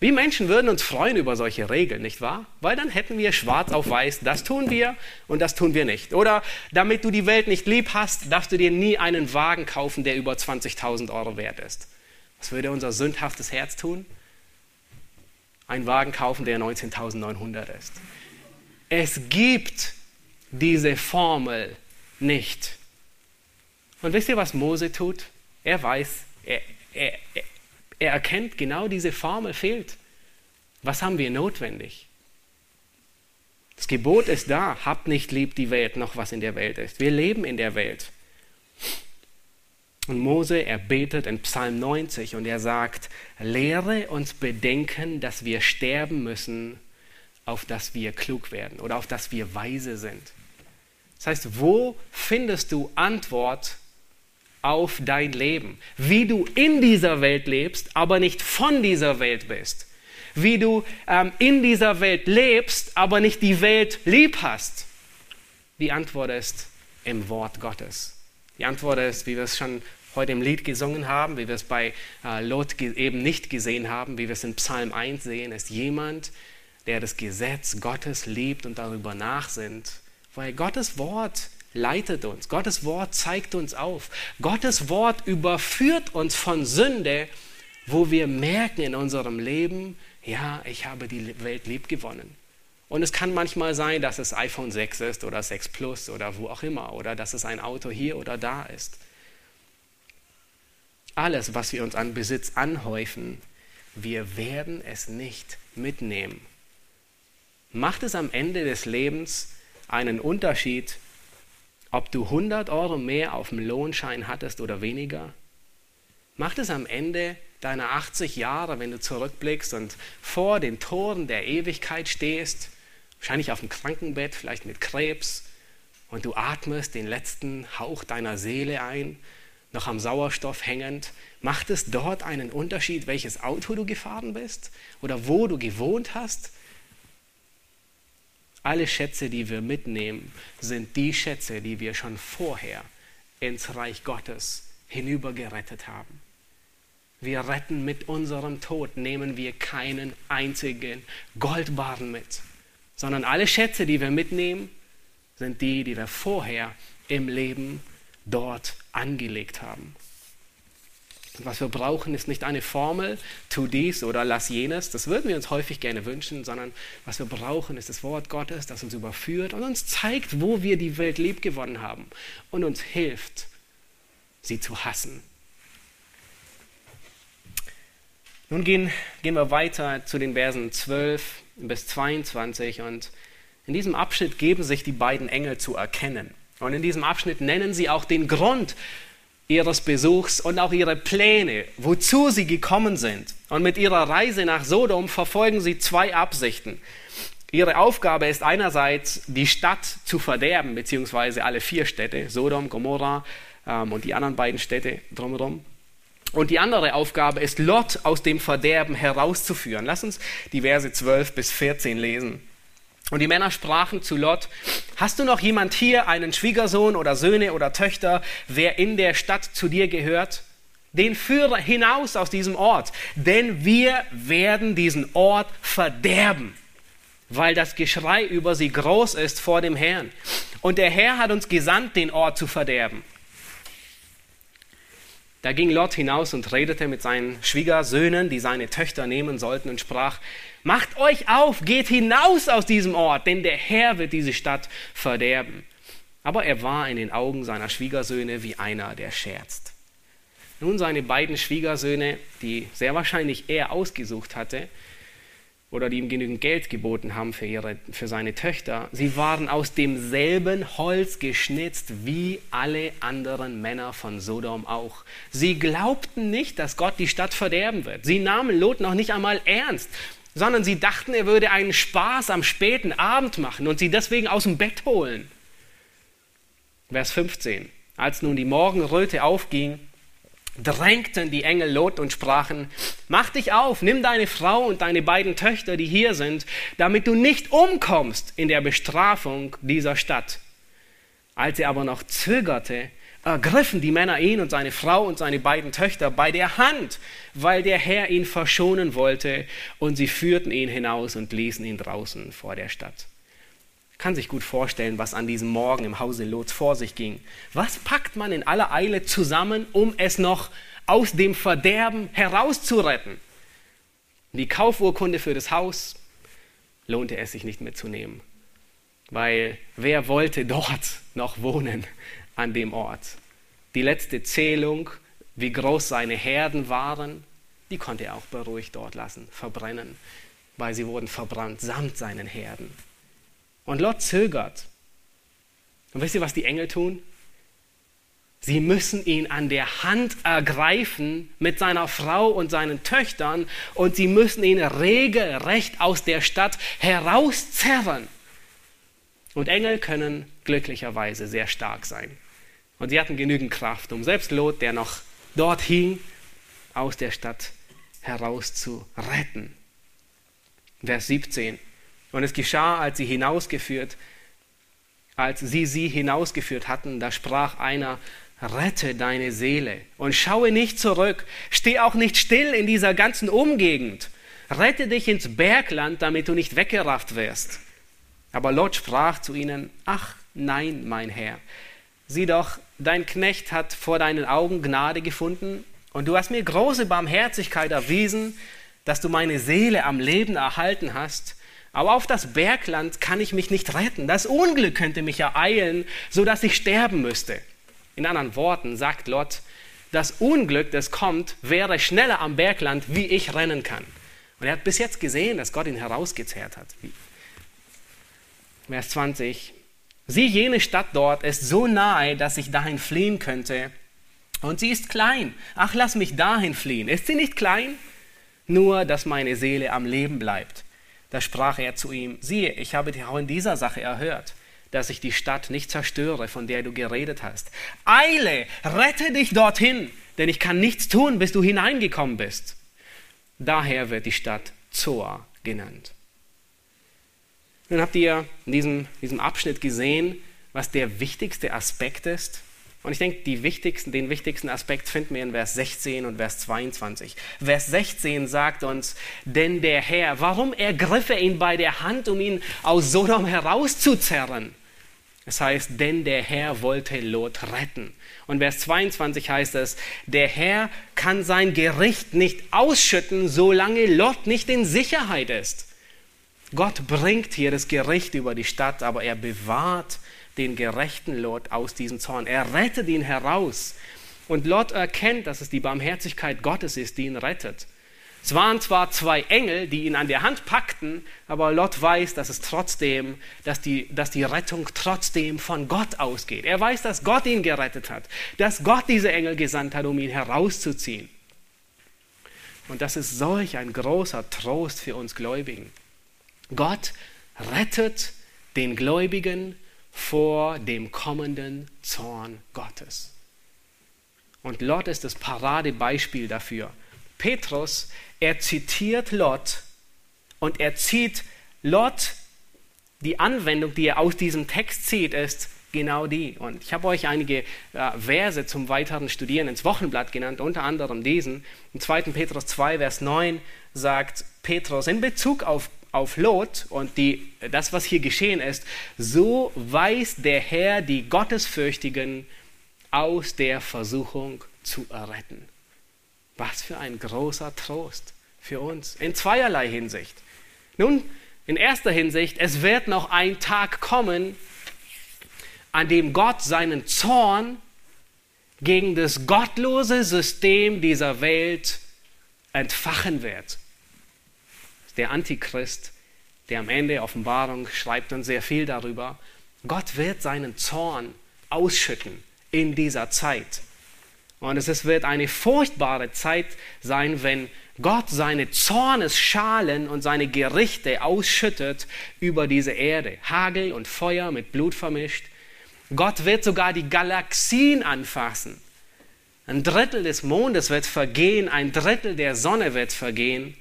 Wir Menschen würden uns freuen über solche Regeln, nicht wahr? Weil dann hätten wir schwarz auf weiß, das tun wir und das tun wir nicht. Oder damit du die Welt nicht lieb hast, darfst du dir nie einen Wagen kaufen, der über 20.000 Euro wert ist. Was würde unser sündhaftes Herz tun? Einen Wagen kaufen, der 19.900 ist. Es gibt diese Formel nicht. Und wisst ihr, was Mose tut? Er weiß, er, er, er erkennt, genau diese Formel fehlt. Was haben wir notwendig? Das Gebot ist da, habt nicht lieb die Welt, noch was in der Welt ist. Wir leben in der Welt. Und Mose, er betet in Psalm 90 und er sagt, lehre uns bedenken, dass wir sterben müssen, auf dass wir klug werden oder auf dass wir weise sind. Das heißt, wo findest du Antwort auf dein Leben? Wie du in dieser Welt lebst, aber nicht von dieser Welt bist. Wie du ähm, in dieser Welt lebst, aber nicht die Welt lieb hast. Die Antwort ist im Wort Gottes. Die Antwort ist, wie wir es schon heute im Lied gesungen haben, wie wir es bei äh, Lot eben nicht gesehen haben, wie wir es in Psalm 1 sehen, ist jemand, der das Gesetz Gottes liebt und darüber nachsinnt. Weil Gottes Wort leitet uns, Gottes Wort zeigt uns auf, Gottes Wort überführt uns von Sünde, wo wir merken in unserem Leben, ja, ich habe die Welt lieb gewonnen. Und es kann manchmal sein, dass es iPhone 6 ist oder 6 Plus oder wo auch immer oder dass es ein Auto hier oder da ist. Alles, was wir uns an Besitz anhäufen, wir werden es nicht mitnehmen. Macht es am Ende des Lebens einen Unterschied, ob du 100 Euro mehr auf dem Lohnschein hattest oder weniger? Macht es am Ende deiner 80 Jahre, wenn du zurückblickst und vor den Toren der Ewigkeit stehst, wahrscheinlich auf dem Krankenbett, vielleicht mit Krebs, und du atmest den letzten Hauch deiner Seele ein, noch am Sauerstoff hängend, macht es dort einen Unterschied, welches Auto du gefahren bist oder wo du gewohnt hast? Alle Schätze, die wir mitnehmen, sind die Schätze, die wir schon vorher ins Reich Gottes hinübergerettet haben. Wir retten mit unserem Tod, nehmen wir keinen einzigen Goldbarren mit, sondern alle Schätze, die wir mitnehmen, sind die, die wir vorher im Leben dort angelegt haben. Was wir brauchen, ist nicht eine Formel, tu dies oder lass jenes, das würden wir uns häufig gerne wünschen, sondern was wir brauchen, ist das Wort Gottes, das uns überführt und uns zeigt, wo wir die Welt lieb gewonnen haben und uns hilft, sie zu hassen. Nun gehen, gehen wir weiter zu den Versen 12 bis 22 und in diesem Abschnitt geben sich die beiden Engel zu erkennen. Und in diesem Abschnitt nennen sie auch den Grund, ihres Besuchs und auch ihre Pläne, wozu sie gekommen sind. Und mit ihrer Reise nach Sodom verfolgen sie zwei Absichten. Ihre Aufgabe ist einerseits, die Stadt zu verderben, beziehungsweise alle vier Städte, Sodom, Gomorra ähm, und die anderen beiden Städte drumherum. Und die andere Aufgabe ist, Lot aus dem Verderben herauszuführen. Lass uns die Verse 12 bis 14 lesen. Und die Männer sprachen zu Lot, hast du noch jemand hier, einen Schwiegersohn oder Söhne oder Töchter, wer in der Stadt zu dir gehört? Den führe hinaus aus diesem Ort, denn wir werden diesen Ort verderben, weil das Geschrei über sie groß ist vor dem Herrn. Und der Herr hat uns gesandt, den Ort zu verderben. Da ging Lot hinaus und redete mit seinen Schwiegersöhnen, die seine Töchter nehmen sollten, und sprach, Macht euch auf, geht hinaus aus diesem Ort, denn der Herr wird diese Stadt verderben. Aber er war in den Augen seiner Schwiegersöhne wie einer, der scherzt. Nun seine beiden Schwiegersöhne, die sehr wahrscheinlich er ausgesucht hatte, oder die ihm genügend Geld geboten haben für, ihre, für seine Töchter, sie waren aus demselben Holz geschnitzt wie alle anderen Männer von Sodom auch. Sie glaubten nicht, dass Gott die Stadt verderben wird. Sie nahmen Lot noch nicht einmal ernst, sondern sie dachten, er würde einen Spaß am späten Abend machen und sie deswegen aus dem Bett holen. Vers 15. Als nun die Morgenröte aufging, drängten die Engel Lot und sprachen, mach dich auf, nimm deine Frau und deine beiden Töchter, die hier sind, damit du nicht umkommst in der Bestrafung dieser Stadt. Als er aber noch zögerte, ergriffen die Männer ihn und seine Frau und seine beiden Töchter bei der Hand, weil der Herr ihn verschonen wollte, und sie führten ihn hinaus und ließen ihn draußen vor der Stadt. Kann sich gut vorstellen, was an diesem Morgen im Hause Lots vor sich ging. Was packt man in aller Eile zusammen, um es noch aus dem Verderben herauszuretten? Die Kaufurkunde für das Haus lohnte es sich nicht mehr zu nehmen, weil wer wollte dort noch wohnen an dem Ort? Die letzte Zählung, wie groß seine Herden waren, die konnte er auch beruhigt dort lassen, verbrennen, weil sie wurden verbrannt samt seinen Herden. Und Lot zögert. Und wisst ihr, was die Engel tun? Sie müssen ihn an der Hand ergreifen mit seiner Frau und seinen Töchtern und sie müssen ihn regelrecht aus der Stadt herauszerren. Und Engel können glücklicherweise sehr stark sein. Und sie hatten genügend Kraft, um selbst Lot, der noch dort hing, aus der Stadt herauszuretten. Vers 17. Und es geschah, als sie hinausgeführt, als sie sie hinausgeführt hatten, da sprach einer, rette deine Seele und schaue nicht zurück, steh auch nicht still in dieser ganzen Umgegend, rette dich ins Bergland, damit du nicht weggerafft wirst. Aber Lot sprach zu ihnen, ach nein, mein Herr, sieh doch, dein Knecht hat vor deinen Augen Gnade gefunden und du hast mir große Barmherzigkeit erwiesen, dass du meine Seele am Leben erhalten hast aber auf das Bergland kann ich mich nicht retten. Das Unglück könnte mich ereilen, so dass ich sterben müsste. In anderen Worten sagt Lot, das Unglück, das kommt, wäre schneller am Bergland, wie ich rennen kann. Und er hat bis jetzt gesehen, dass Gott ihn herausgezerrt hat. Vers 20. Sieh, jene Stadt dort ist so nahe, dass ich dahin fliehen könnte. Und sie ist klein. Ach, lass mich dahin fliehen. Ist sie nicht klein? Nur, dass meine Seele am Leben bleibt. Da sprach er zu ihm, siehe, ich habe dich auch in dieser Sache erhört, dass ich die Stadt nicht zerstöre, von der du geredet hast. Eile, rette dich dorthin, denn ich kann nichts tun, bis du hineingekommen bist. Daher wird die Stadt Zoar genannt. Nun habt ihr in diesem, diesem Abschnitt gesehen, was der wichtigste Aspekt ist und ich denke, wichtigsten, den wichtigsten Aspekt finden wir in Vers 16 und Vers 22. Vers 16 sagt uns, denn der Herr, warum ergriff er ihn bei der Hand, um ihn aus Sodom herauszuzerren? Es heißt, denn der Herr wollte Lot retten. Und Vers 22 heißt es, der Herr kann sein Gericht nicht ausschütten, solange Lot nicht in Sicherheit ist. Gott bringt hier das Gericht über die Stadt, aber er bewahrt den gerechten Lot aus diesem Zorn. Er rettet ihn heraus. Und Lot erkennt, dass es die Barmherzigkeit Gottes ist, die ihn rettet. Es waren zwar zwei Engel, die ihn an der Hand packten, aber Lot weiß, dass es trotzdem, dass die, dass die Rettung trotzdem von Gott ausgeht. Er weiß, dass Gott ihn gerettet hat, dass Gott diese Engel gesandt hat, um ihn herauszuziehen. Und das ist solch ein großer Trost für uns Gläubigen. Gott rettet den Gläubigen vor dem kommenden Zorn Gottes. Und Lot ist das Paradebeispiel dafür. Petrus, er zitiert Lot und er zieht Lot, die Anwendung, die er aus diesem Text zieht, ist genau die. Und ich habe euch einige äh, Verse zum weiteren Studieren ins Wochenblatt genannt, unter anderem diesen. Im 2. Petrus 2, Vers 9 sagt Petrus in Bezug auf auf Lot und die, das, was hier geschehen ist, so weist der Herr die Gottesfürchtigen aus der Versuchung zu erretten. Was für ein großer Trost für uns in zweierlei Hinsicht. Nun, in erster Hinsicht, es wird noch ein Tag kommen, an dem Gott seinen Zorn gegen das gottlose System dieser Welt entfachen wird der Antichrist, der am Ende Offenbarung schreibt uns sehr viel darüber. Gott wird seinen Zorn ausschütten in dieser Zeit. Und es wird eine furchtbare Zeit sein, wenn Gott seine Zornesschalen und seine Gerichte ausschüttet über diese Erde. Hagel und Feuer mit Blut vermischt. Gott wird sogar die Galaxien anfassen. Ein Drittel des Mondes wird vergehen, ein Drittel der Sonne wird vergehen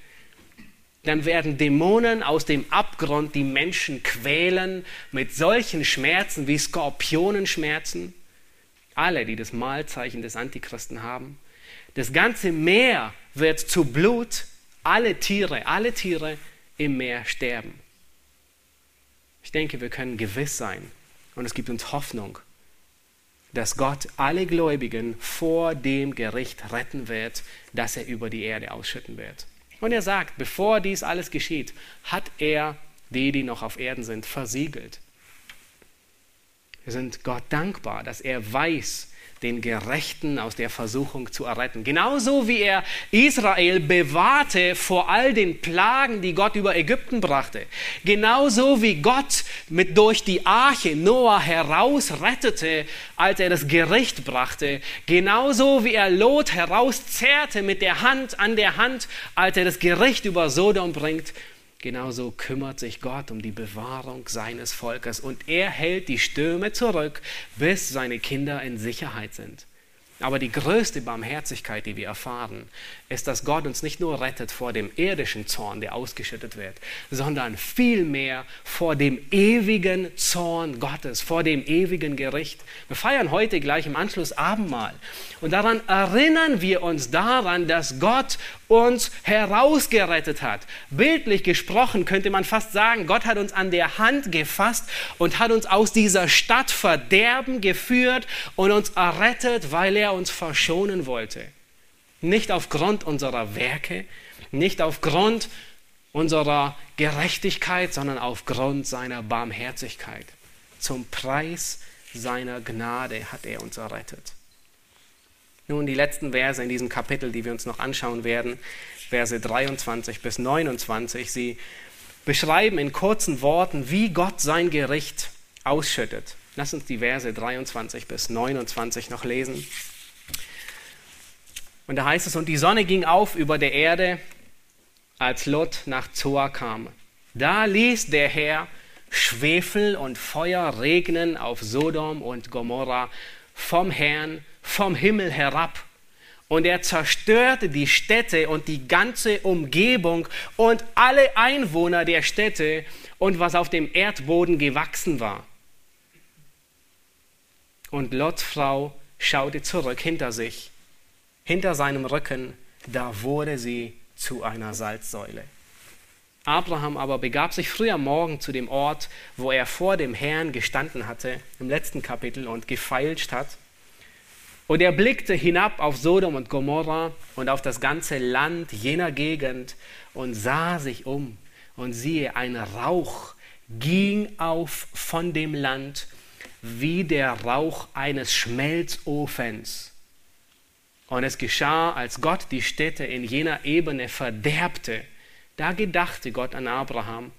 dann werden Dämonen aus dem Abgrund die Menschen quälen mit solchen Schmerzen wie Skorpionenschmerzen. Alle, die das Mahlzeichen des Antichristen haben. Das ganze Meer wird zu Blut. Alle Tiere, alle Tiere im Meer sterben. Ich denke, wir können gewiss sein und es gibt uns Hoffnung, dass Gott alle Gläubigen vor dem Gericht retten wird, das er über die Erde ausschütten wird. Und er sagt, bevor dies alles geschieht, hat er die, die noch auf Erden sind, versiegelt. Wir sind Gott dankbar, dass er weiß, den Gerechten aus der Versuchung zu erretten. Genauso wie er Israel bewahrte vor all den Plagen, die Gott über Ägypten brachte. Genauso wie Gott mit durch die Arche Noah herausrettete, als er das Gericht brachte. Genauso wie er Lot herauszerrte mit der Hand an der Hand, als er das Gericht über Sodom bringt Genauso kümmert sich Gott um die Bewahrung seines Volkes und er hält die Stürme zurück, bis seine Kinder in Sicherheit sind. Aber die größte Barmherzigkeit, die wir erfahren, ist, dass Gott uns nicht nur rettet vor dem irdischen Zorn, der ausgeschüttet wird, sondern vielmehr vor dem ewigen Zorn Gottes, vor dem ewigen Gericht. Wir feiern heute gleich im Anschluss Abendmahl. Und daran erinnern wir uns daran, dass Gott uns herausgerettet hat. Bildlich gesprochen könnte man fast sagen, Gott hat uns an der Hand gefasst und hat uns aus dieser Stadt Verderben geführt und uns errettet, weil er uns verschonen wollte. Nicht aufgrund unserer Werke, nicht aufgrund unserer Gerechtigkeit, sondern aufgrund seiner Barmherzigkeit. Zum Preis seiner Gnade hat er uns errettet. Nun die letzten Verse in diesem Kapitel, die wir uns noch anschauen werden, Verse 23 bis 29, sie beschreiben in kurzen Worten, wie Gott sein Gericht ausschüttet. Lass uns die Verse 23 bis 29 noch lesen. Und da heißt es, und die Sonne ging auf über der Erde, als Lot nach Zoa kam. Da ließ der Herr Schwefel und Feuer regnen auf Sodom und Gomorra vom Herrn, vom Himmel herab. Und er zerstörte die Städte und die ganze Umgebung und alle Einwohner der Städte und was auf dem Erdboden gewachsen war. Und Lots Frau schaute zurück hinter sich hinter seinem Rücken, da wurde sie zu einer Salzsäule. Abraham aber begab sich früh am Morgen zu dem Ort, wo er vor dem Herrn gestanden hatte, im letzten Kapitel, und gefeilscht hat. Und er blickte hinab auf Sodom und Gomorra und auf das ganze Land jener Gegend und sah sich um. Und siehe, ein Rauch ging auf von dem Land wie der Rauch eines Schmelzofens und es geschah, als Gott die Städte in jener Ebene verderbte. Da gedachte Gott an Abraham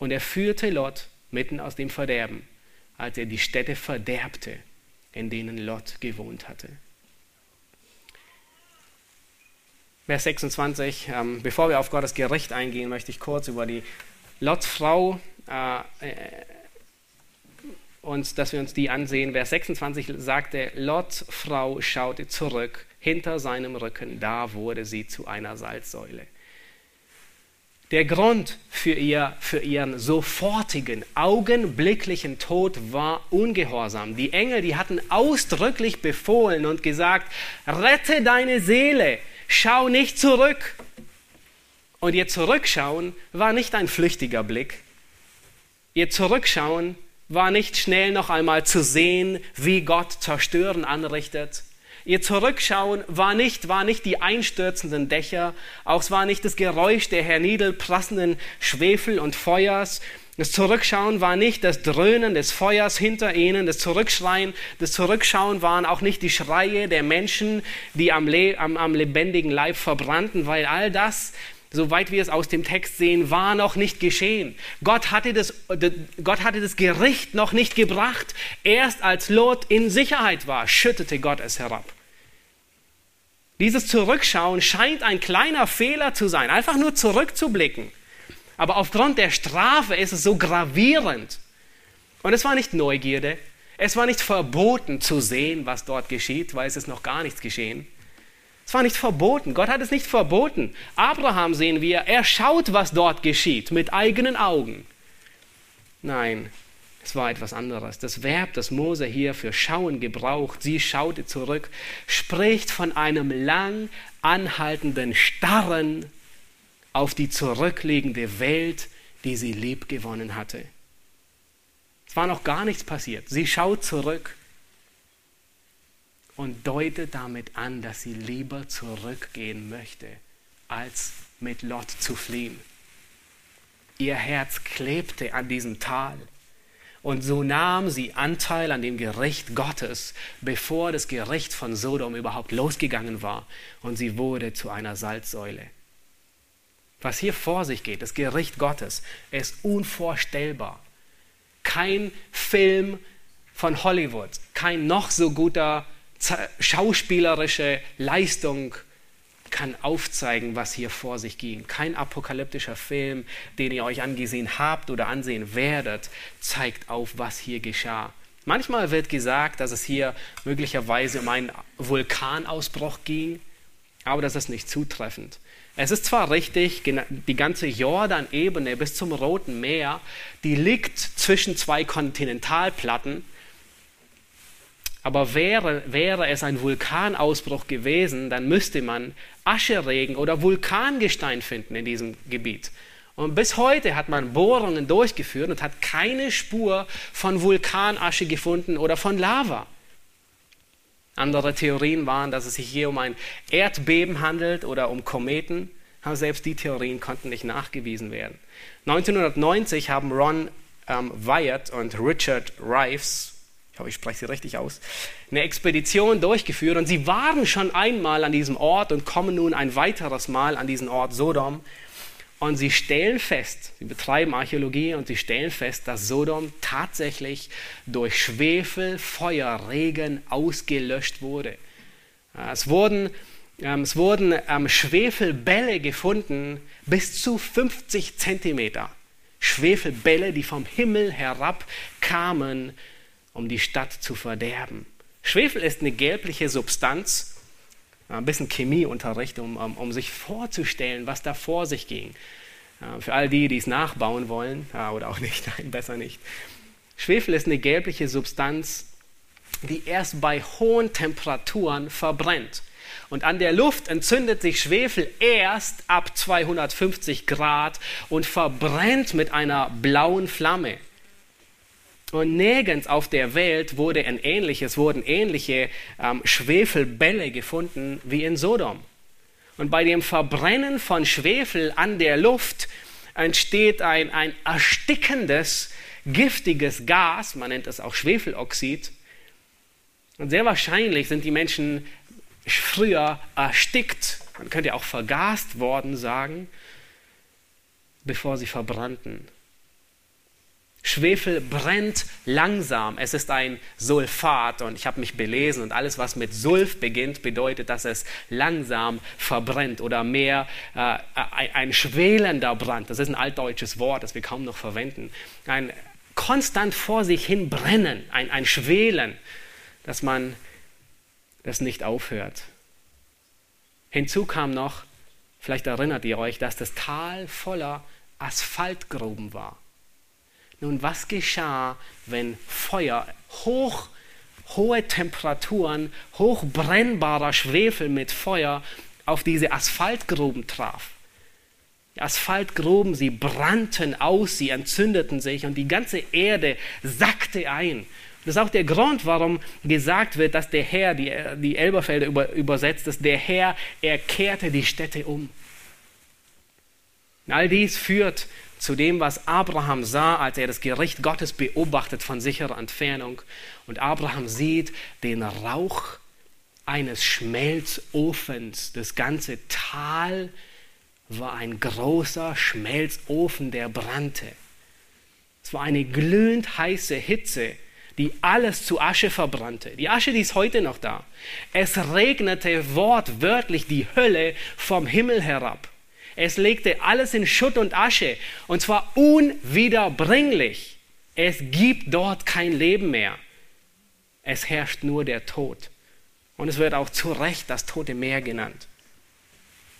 und er führte Lot mitten aus dem Verderben, als er die Städte verderbte, in denen Lot gewohnt hatte. Vers 26, ähm, bevor wir auf Gottes Gericht eingehen, möchte ich kurz über die Lots Frau äh, äh, uns, dass wir uns die ansehen. Vers 26 sagte, Lots Frau schaute zurück hinter seinem Rücken, da wurde sie zu einer Salzsäule. Der Grund für, ihr, für ihren sofortigen, augenblicklichen Tod war Ungehorsam. Die Engel, die hatten ausdrücklich befohlen und gesagt, rette deine Seele, schau nicht zurück. Und ihr Zurückschauen war nicht ein flüchtiger Blick. Ihr Zurückschauen war nicht schnell noch einmal zu sehen, wie Gott Zerstören anrichtet. Ihr Zurückschauen war nicht, war nicht die einstürzenden Dächer, auch es war nicht das Geräusch der herniederprasselnden Schwefel und Feuers. Das Zurückschauen war nicht das Dröhnen des Feuers hinter ihnen, das Zurückschreien, das Zurückschauen waren auch nicht die Schreie der Menschen, die am, Le am, am lebendigen Leib verbrannten, weil all das soweit wir es aus dem Text sehen, war noch nicht geschehen. Gott hatte, das, Gott hatte das Gericht noch nicht gebracht. Erst als Lot in Sicherheit war, schüttete Gott es herab. Dieses Zurückschauen scheint ein kleiner Fehler zu sein, einfach nur zurückzublicken. Aber aufgrund der Strafe ist es so gravierend. Und es war nicht Neugierde, es war nicht verboten zu sehen, was dort geschieht, weil es ist noch gar nichts geschehen. Es war nicht verboten. Gott hat es nicht verboten. Abraham sehen wir, er schaut, was dort geschieht, mit eigenen Augen. Nein, Es war etwas anderes. Das Verb, das Mose hier für schauen gebraucht, sie schaute zurück, spricht von einem lang anhaltenden Starren auf die zurückliegende Welt, die sie lieb gewonnen hatte. Es war noch gar nichts passiert. Sie schaut zurück und deutet damit an, dass sie lieber zurückgehen möchte, als mit Lot zu fliehen. Ihr Herz klebte an diesem Tal. Und so nahm sie Anteil an dem Gericht Gottes, bevor das Gericht von Sodom überhaupt losgegangen war. Und sie wurde zu einer Salzsäule. Was hier vor sich geht, das Gericht Gottes, ist unvorstellbar. Kein Film von Hollywood, kein noch so guter schauspielerische Leistung kann aufzeigen, was hier vor sich ging. Kein apokalyptischer Film, den ihr euch angesehen habt oder ansehen werdet, zeigt auf, was hier geschah. Manchmal wird gesagt, dass es hier möglicherweise um einen Vulkanausbruch ging, aber das ist nicht zutreffend. Es ist zwar richtig, die ganze Jordan-Ebene bis zum Roten Meer, die liegt zwischen zwei Kontinentalplatten, aber wäre, wäre es ein Vulkanausbruch gewesen, dann müsste man Ascheregen oder Vulkangestein finden in diesem Gebiet. Und bis heute hat man Bohrungen durchgeführt und hat keine Spur von Vulkanasche gefunden oder von Lava. Andere Theorien waren, dass es sich hier um ein Erdbeben handelt oder um Kometen. Aber selbst die Theorien konnten nicht nachgewiesen werden. 1990 haben Ron ähm, Wyatt und Richard Rives ich hoffe, ich spreche sie richtig aus, eine Expedition durchgeführt und sie waren schon einmal an diesem Ort und kommen nun ein weiteres Mal an diesen Ort Sodom. Und sie stellen fest, sie betreiben Archäologie und sie stellen fest, dass Sodom tatsächlich durch Schwefelfeuerregen ausgelöscht wurde. Es wurden, ähm, es wurden ähm, Schwefelbälle gefunden bis zu 50 Zentimeter. Schwefelbälle, die vom Himmel herab kamen um die Stadt zu verderben. Schwefel ist eine gelbliche Substanz, ein bisschen Chemieunterricht, um, um, um sich vorzustellen, was da vor sich ging. Für all die, die es nachbauen wollen, oder auch nicht, (laughs) nein, besser nicht. Schwefel ist eine gelbliche Substanz, die erst bei hohen Temperaturen verbrennt. Und an der Luft entzündet sich Schwefel erst ab 250 Grad und verbrennt mit einer blauen Flamme. Und nirgends auf der Welt wurde ein ähnliches, wurden ähnliche ähm, Schwefelbälle gefunden wie in Sodom. Und bei dem Verbrennen von Schwefel an der Luft entsteht ein, ein erstickendes, giftiges Gas, man nennt es auch Schwefeloxid. Und sehr wahrscheinlich sind die Menschen früher erstickt, man könnte auch vergast worden sagen, bevor sie verbrannten. Schwefel brennt langsam. Es ist ein Sulfat und ich habe mich belesen und alles, was mit Sulf beginnt, bedeutet, dass es langsam verbrennt oder mehr äh, ein schwelender Brand. Das ist ein altdeutsches Wort, das wir kaum noch verwenden. Ein konstant vor sich hin brennen, ein, ein Schwelen, dass man das nicht aufhört. Hinzu kam noch, vielleicht erinnert ihr euch, dass das Tal voller Asphaltgruben war. Nun, was geschah, wenn Feuer, hoch, hohe Temperaturen, hochbrennbarer Schwefel mit Feuer auf diese Asphaltgruben traf? Die Asphaltgruben, sie brannten aus, sie entzündeten sich und die ganze Erde sackte ein. Das ist auch der Grund, warum gesagt wird, dass der Herr, die, die Elberfelder über, übersetzt, dass der Herr, er kehrte die Städte um. all dies führt zu dem, was Abraham sah, als er das Gericht Gottes beobachtet von sicherer Entfernung. Und Abraham sieht den Rauch eines Schmelzofens. Das ganze Tal war ein großer Schmelzofen, der brannte. Es war eine glühend heiße Hitze, die alles zu Asche verbrannte. Die Asche, die ist heute noch da. Es regnete wortwörtlich die Hölle vom Himmel herab. Es legte alles in Schutt und Asche und zwar unwiederbringlich. Es gibt dort kein Leben mehr. Es herrscht nur der Tod. Und es wird auch zu Recht das Tote Meer genannt.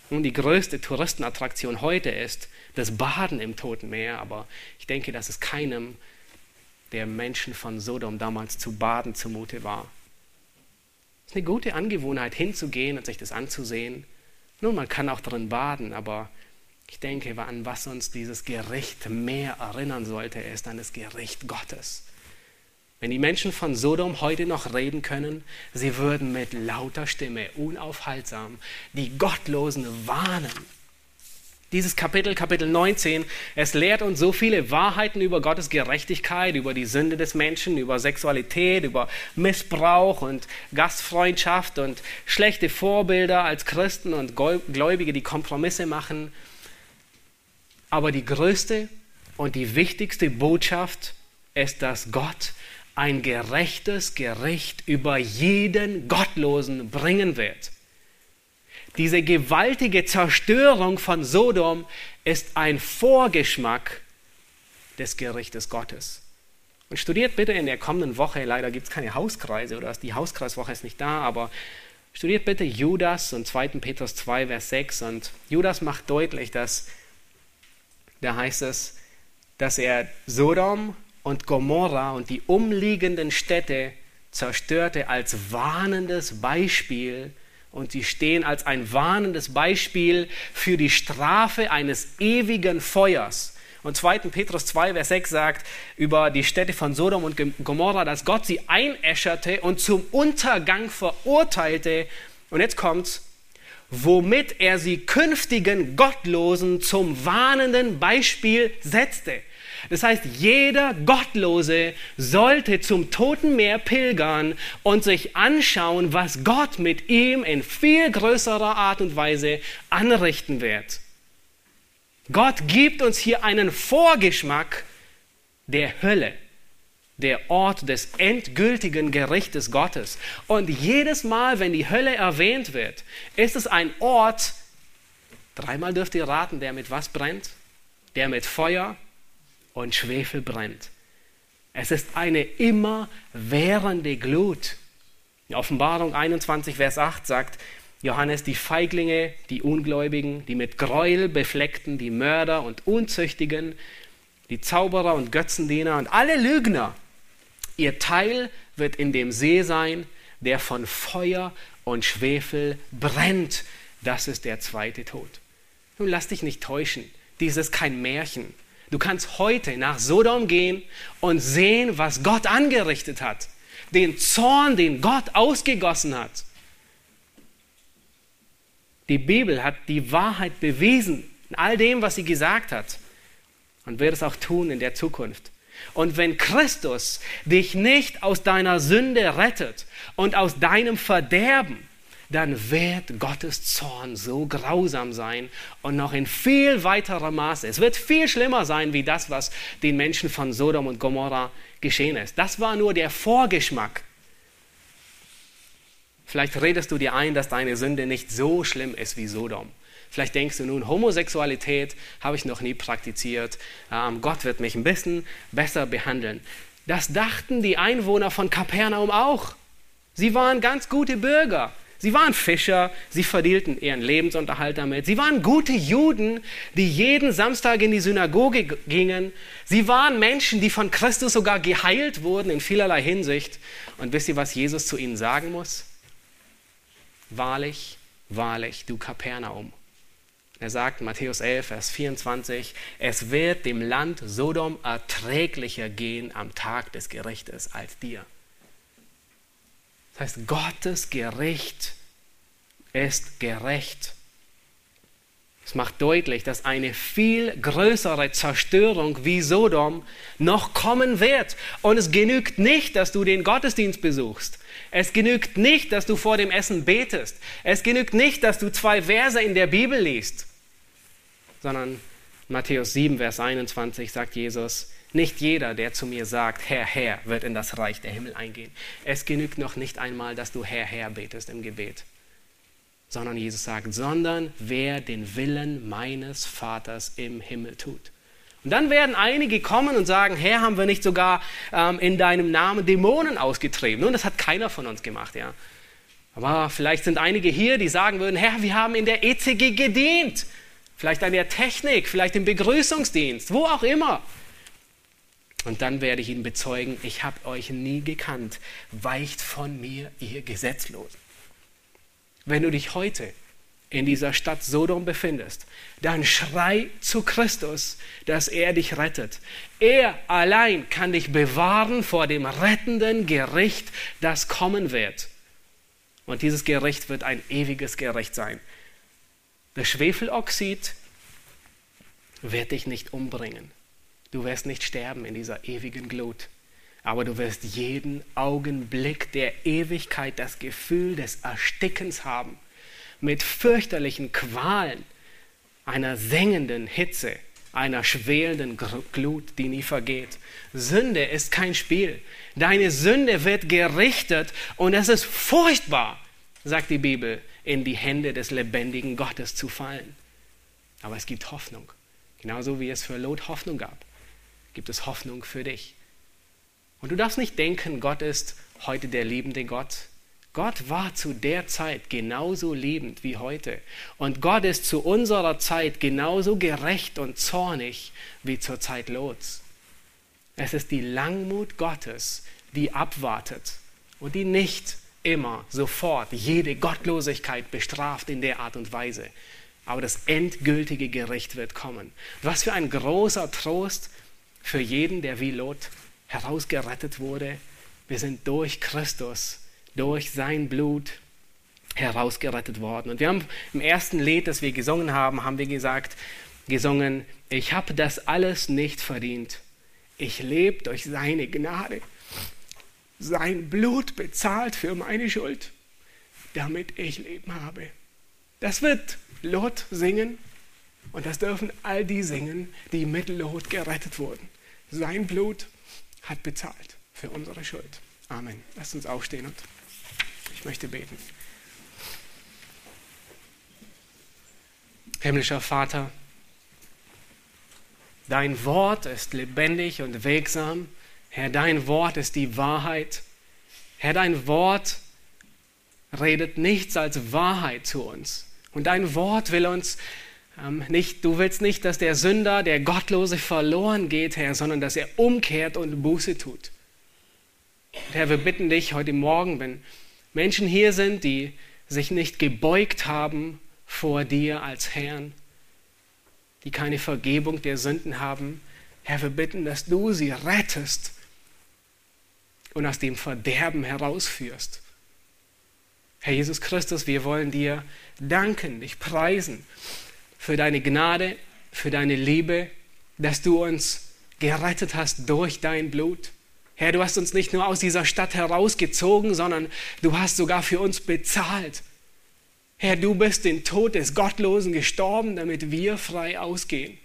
Und die größte Touristenattraktion heute ist das Baden im Toten Meer, aber ich denke, dass es keinem der Menschen von Sodom damals zu baden zumute war. Es ist eine gute Angewohnheit, hinzugehen und sich das anzusehen. Nun, man kann auch drin baden, aber ich denke, an was uns dieses Gericht mehr erinnern sollte, ist an das Gericht Gottes. Wenn die Menschen von Sodom heute noch reden können, sie würden mit lauter Stimme unaufhaltsam die Gottlosen warnen. Dieses Kapitel, Kapitel 19, es lehrt uns so viele Wahrheiten über Gottes Gerechtigkeit, über die Sünde des Menschen, über Sexualität, über Missbrauch und Gastfreundschaft und schlechte Vorbilder als Christen und Gläubige, die Kompromisse machen. Aber die größte und die wichtigste Botschaft ist, dass Gott ein gerechtes Gericht über jeden Gottlosen bringen wird. Diese gewaltige Zerstörung von Sodom ist ein Vorgeschmack des Gerichtes Gottes. Und studiert bitte in der kommenden Woche, leider gibt es keine Hauskreise oder die Hauskreiswoche ist nicht da, aber studiert bitte Judas und 2. Petrus 2, Vers 6. Und Judas macht deutlich, dass, da heißt es, dass er Sodom und Gomorra und die umliegenden Städte zerstörte als warnendes Beispiel und sie stehen als ein warnendes Beispiel für die Strafe eines ewigen Feuers. Und 2. Petrus 2, Vers 6 sagt über die Städte von Sodom und Gomorra, dass Gott sie einäscherte und zum Untergang verurteilte. Und jetzt kommt's, womit er sie künftigen Gottlosen zum warnenden Beispiel setzte. Das heißt, jeder Gottlose sollte zum Toten Meer pilgern und sich anschauen, was Gott mit ihm in viel größerer Art und Weise anrichten wird. Gott gibt uns hier einen Vorgeschmack der Hölle, der Ort des endgültigen Gerichtes Gottes. Und jedes Mal, wenn die Hölle erwähnt wird, ist es ein Ort, dreimal dürft ihr raten, der mit was brennt? Der mit Feuer, und Schwefel brennt. Es ist eine immerwährende Glut. In Offenbarung 21, Vers 8 sagt Johannes, die Feiglinge, die Ungläubigen, die mit Gräuel befleckten, die Mörder und Unzüchtigen, die Zauberer und Götzendiener und alle Lügner, ihr Teil wird in dem See sein, der von Feuer und Schwefel brennt. Das ist der zweite Tod. Nun lass dich nicht täuschen, dies ist kein Märchen. Du kannst heute nach Sodom gehen und sehen, was Gott angerichtet hat. Den Zorn, den Gott ausgegossen hat. Die Bibel hat die Wahrheit bewiesen in all dem, was sie gesagt hat. Und wird es auch tun in der Zukunft. Und wenn Christus dich nicht aus deiner Sünde rettet und aus deinem Verderben, dann wird Gottes Zorn so grausam sein und noch in viel weiterem Maße. Es wird viel schlimmer sein, wie das, was den Menschen von Sodom und Gomorra geschehen ist. Das war nur der Vorgeschmack. Vielleicht redest du dir ein, dass deine Sünde nicht so schlimm ist wie Sodom. Vielleicht denkst du nun, Homosexualität habe ich noch nie praktiziert. Ähm, Gott wird mich ein bisschen besser behandeln. Das dachten die Einwohner von Kapernaum auch. Sie waren ganz gute Bürger. Sie waren Fischer, sie verdienten ihren Lebensunterhalt damit. Sie waren gute Juden, die jeden Samstag in die Synagoge gingen. Sie waren Menschen, die von Christus sogar geheilt wurden in vielerlei Hinsicht. Und wisst ihr, was Jesus zu ihnen sagen muss? Wahrlich, wahrlich, du Kapernaum. Er sagt in Matthäus 11, Vers 24, es wird dem Land Sodom erträglicher gehen am Tag des Gerichtes als dir. Das heißt, Gottes Gericht ist gerecht. Es macht deutlich, dass eine viel größere Zerstörung wie Sodom noch kommen wird. Und es genügt nicht, dass du den Gottesdienst besuchst. Es genügt nicht, dass du vor dem Essen betest. Es genügt nicht, dass du zwei Verse in der Bibel liest. Sondern Matthäus 7, Vers 21 sagt Jesus, nicht jeder, der zu mir sagt, Herr, Herr, wird in das Reich der Himmel eingehen. Es genügt noch nicht einmal, dass du Herr, Herr betest im Gebet, sondern Jesus sagt, sondern wer den Willen meines Vaters im Himmel tut. Und dann werden einige kommen und sagen, Herr, haben wir nicht sogar ähm, in deinem Namen Dämonen ausgetrieben? Nun, das hat keiner von uns gemacht, ja. Aber vielleicht sind einige hier, die sagen würden, Herr, wir haben in der ECG gedient. Vielleicht an der Technik, vielleicht im Begrüßungsdienst, wo auch immer. Und dann werde ich ihn bezeugen, ich habe euch nie gekannt, weicht von mir, ihr Gesetzlosen. Wenn du dich heute in dieser Stadt Sodom befindest, dann schrei zu Christus, dass er dich rettet. Er allein kann dich bewahren vor dem rettenden Gericht, das kommen wird. Und dieses Gericht wird ein ewiges Gericht sein. Das Schwefeloxid wird dich nicht umbringen. Du wirst nicht sterben in dieser ewigen Glut. Aber du wirst jeden Augenblick der Ewigkeit das Gefühl des Erstickens haben mit fürchterlichen Qualen, einer sengenden Hitze, einer schwelenden Glut, die nie vergeht. Sünde ist kein Spiel. Deine Sünde wird gerichtet und es ist furchtbar, sagt die Bibel, in die Hände des lebendigen Gottes zu fallen. Aber es gibt Hoffnung. Genauso wie es für Lot Hoffnung gab, gibt es Hoffnung für dich. Und du darfst nicht denken, Gott ist heute der liebende Gott, Gott war zu der Zeit genauso liebend wie heute. Und Gott ist zu unserer Zeit genauso gerecht und zornig wie zur Zeit Lots. Es ist die Langmut Gottes, die abwartet und die nicht immer sofort jede Gottlosigkeit bestraft in der Art und Weise. Aber das endgültige Gericht wird kommen. Was für ein großer Trost für jeden, der wie Lot herausgerettet wurde. Wir sind durch Christus durch sein Blut herausgerettet worden. Und wir haben im ersten Lied, das wir gesungen haben, haben wir gesagt, gesungen, ich habe das alles nicht verdient. Ich lebe durch seine Gnade. Sein Blut bezahlt für meine Schuld, damit ich Leben habe. Das wird Lot singen und das dürfen all die singen, die mit Lot gerettet wurden. Sein Blut hat bezahlt für unsere Schuld. Amen. Lass uns aufstehen und ich möchte beten. Himmlischer Vater, dein Wort ist lebendig und wegsam. Herr, dein Wort ist die Wahrheit. Herr, dein Wort redet nichts als Wahrheit zu uns. Und dein Wort will uns nicht, du willst nicht, dass der Sünder, der Gottlose verloren geht, Herr, sondern dass er umkehrt und Buße tut. Und Herr, wir bitten dich heute Morgen, wenn Menschen hier sind, die sich nicht gebeugt haben vor dir als Herrn, die keine Vergebung der Sünden haben. Herr, wir bitten, dass du sie rettest und aus dem Verderben herausführst. Herr Jesus Christus, wir wollen dir danken, dich preisen für deine Gnade, für deine Liebe, dass du uns gerettet hast durch dein Blut. Herr, du hast uns nicht nur aus dieser Stadt herausgezogen, sondern du hast sogar für uns bezahlt. Herr, du bist den Tod des Gottlosen gestorben, damit wir frei ausgehen.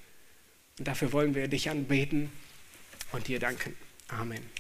Und dafür wollen wir dich anbeten und dir danken. Amen.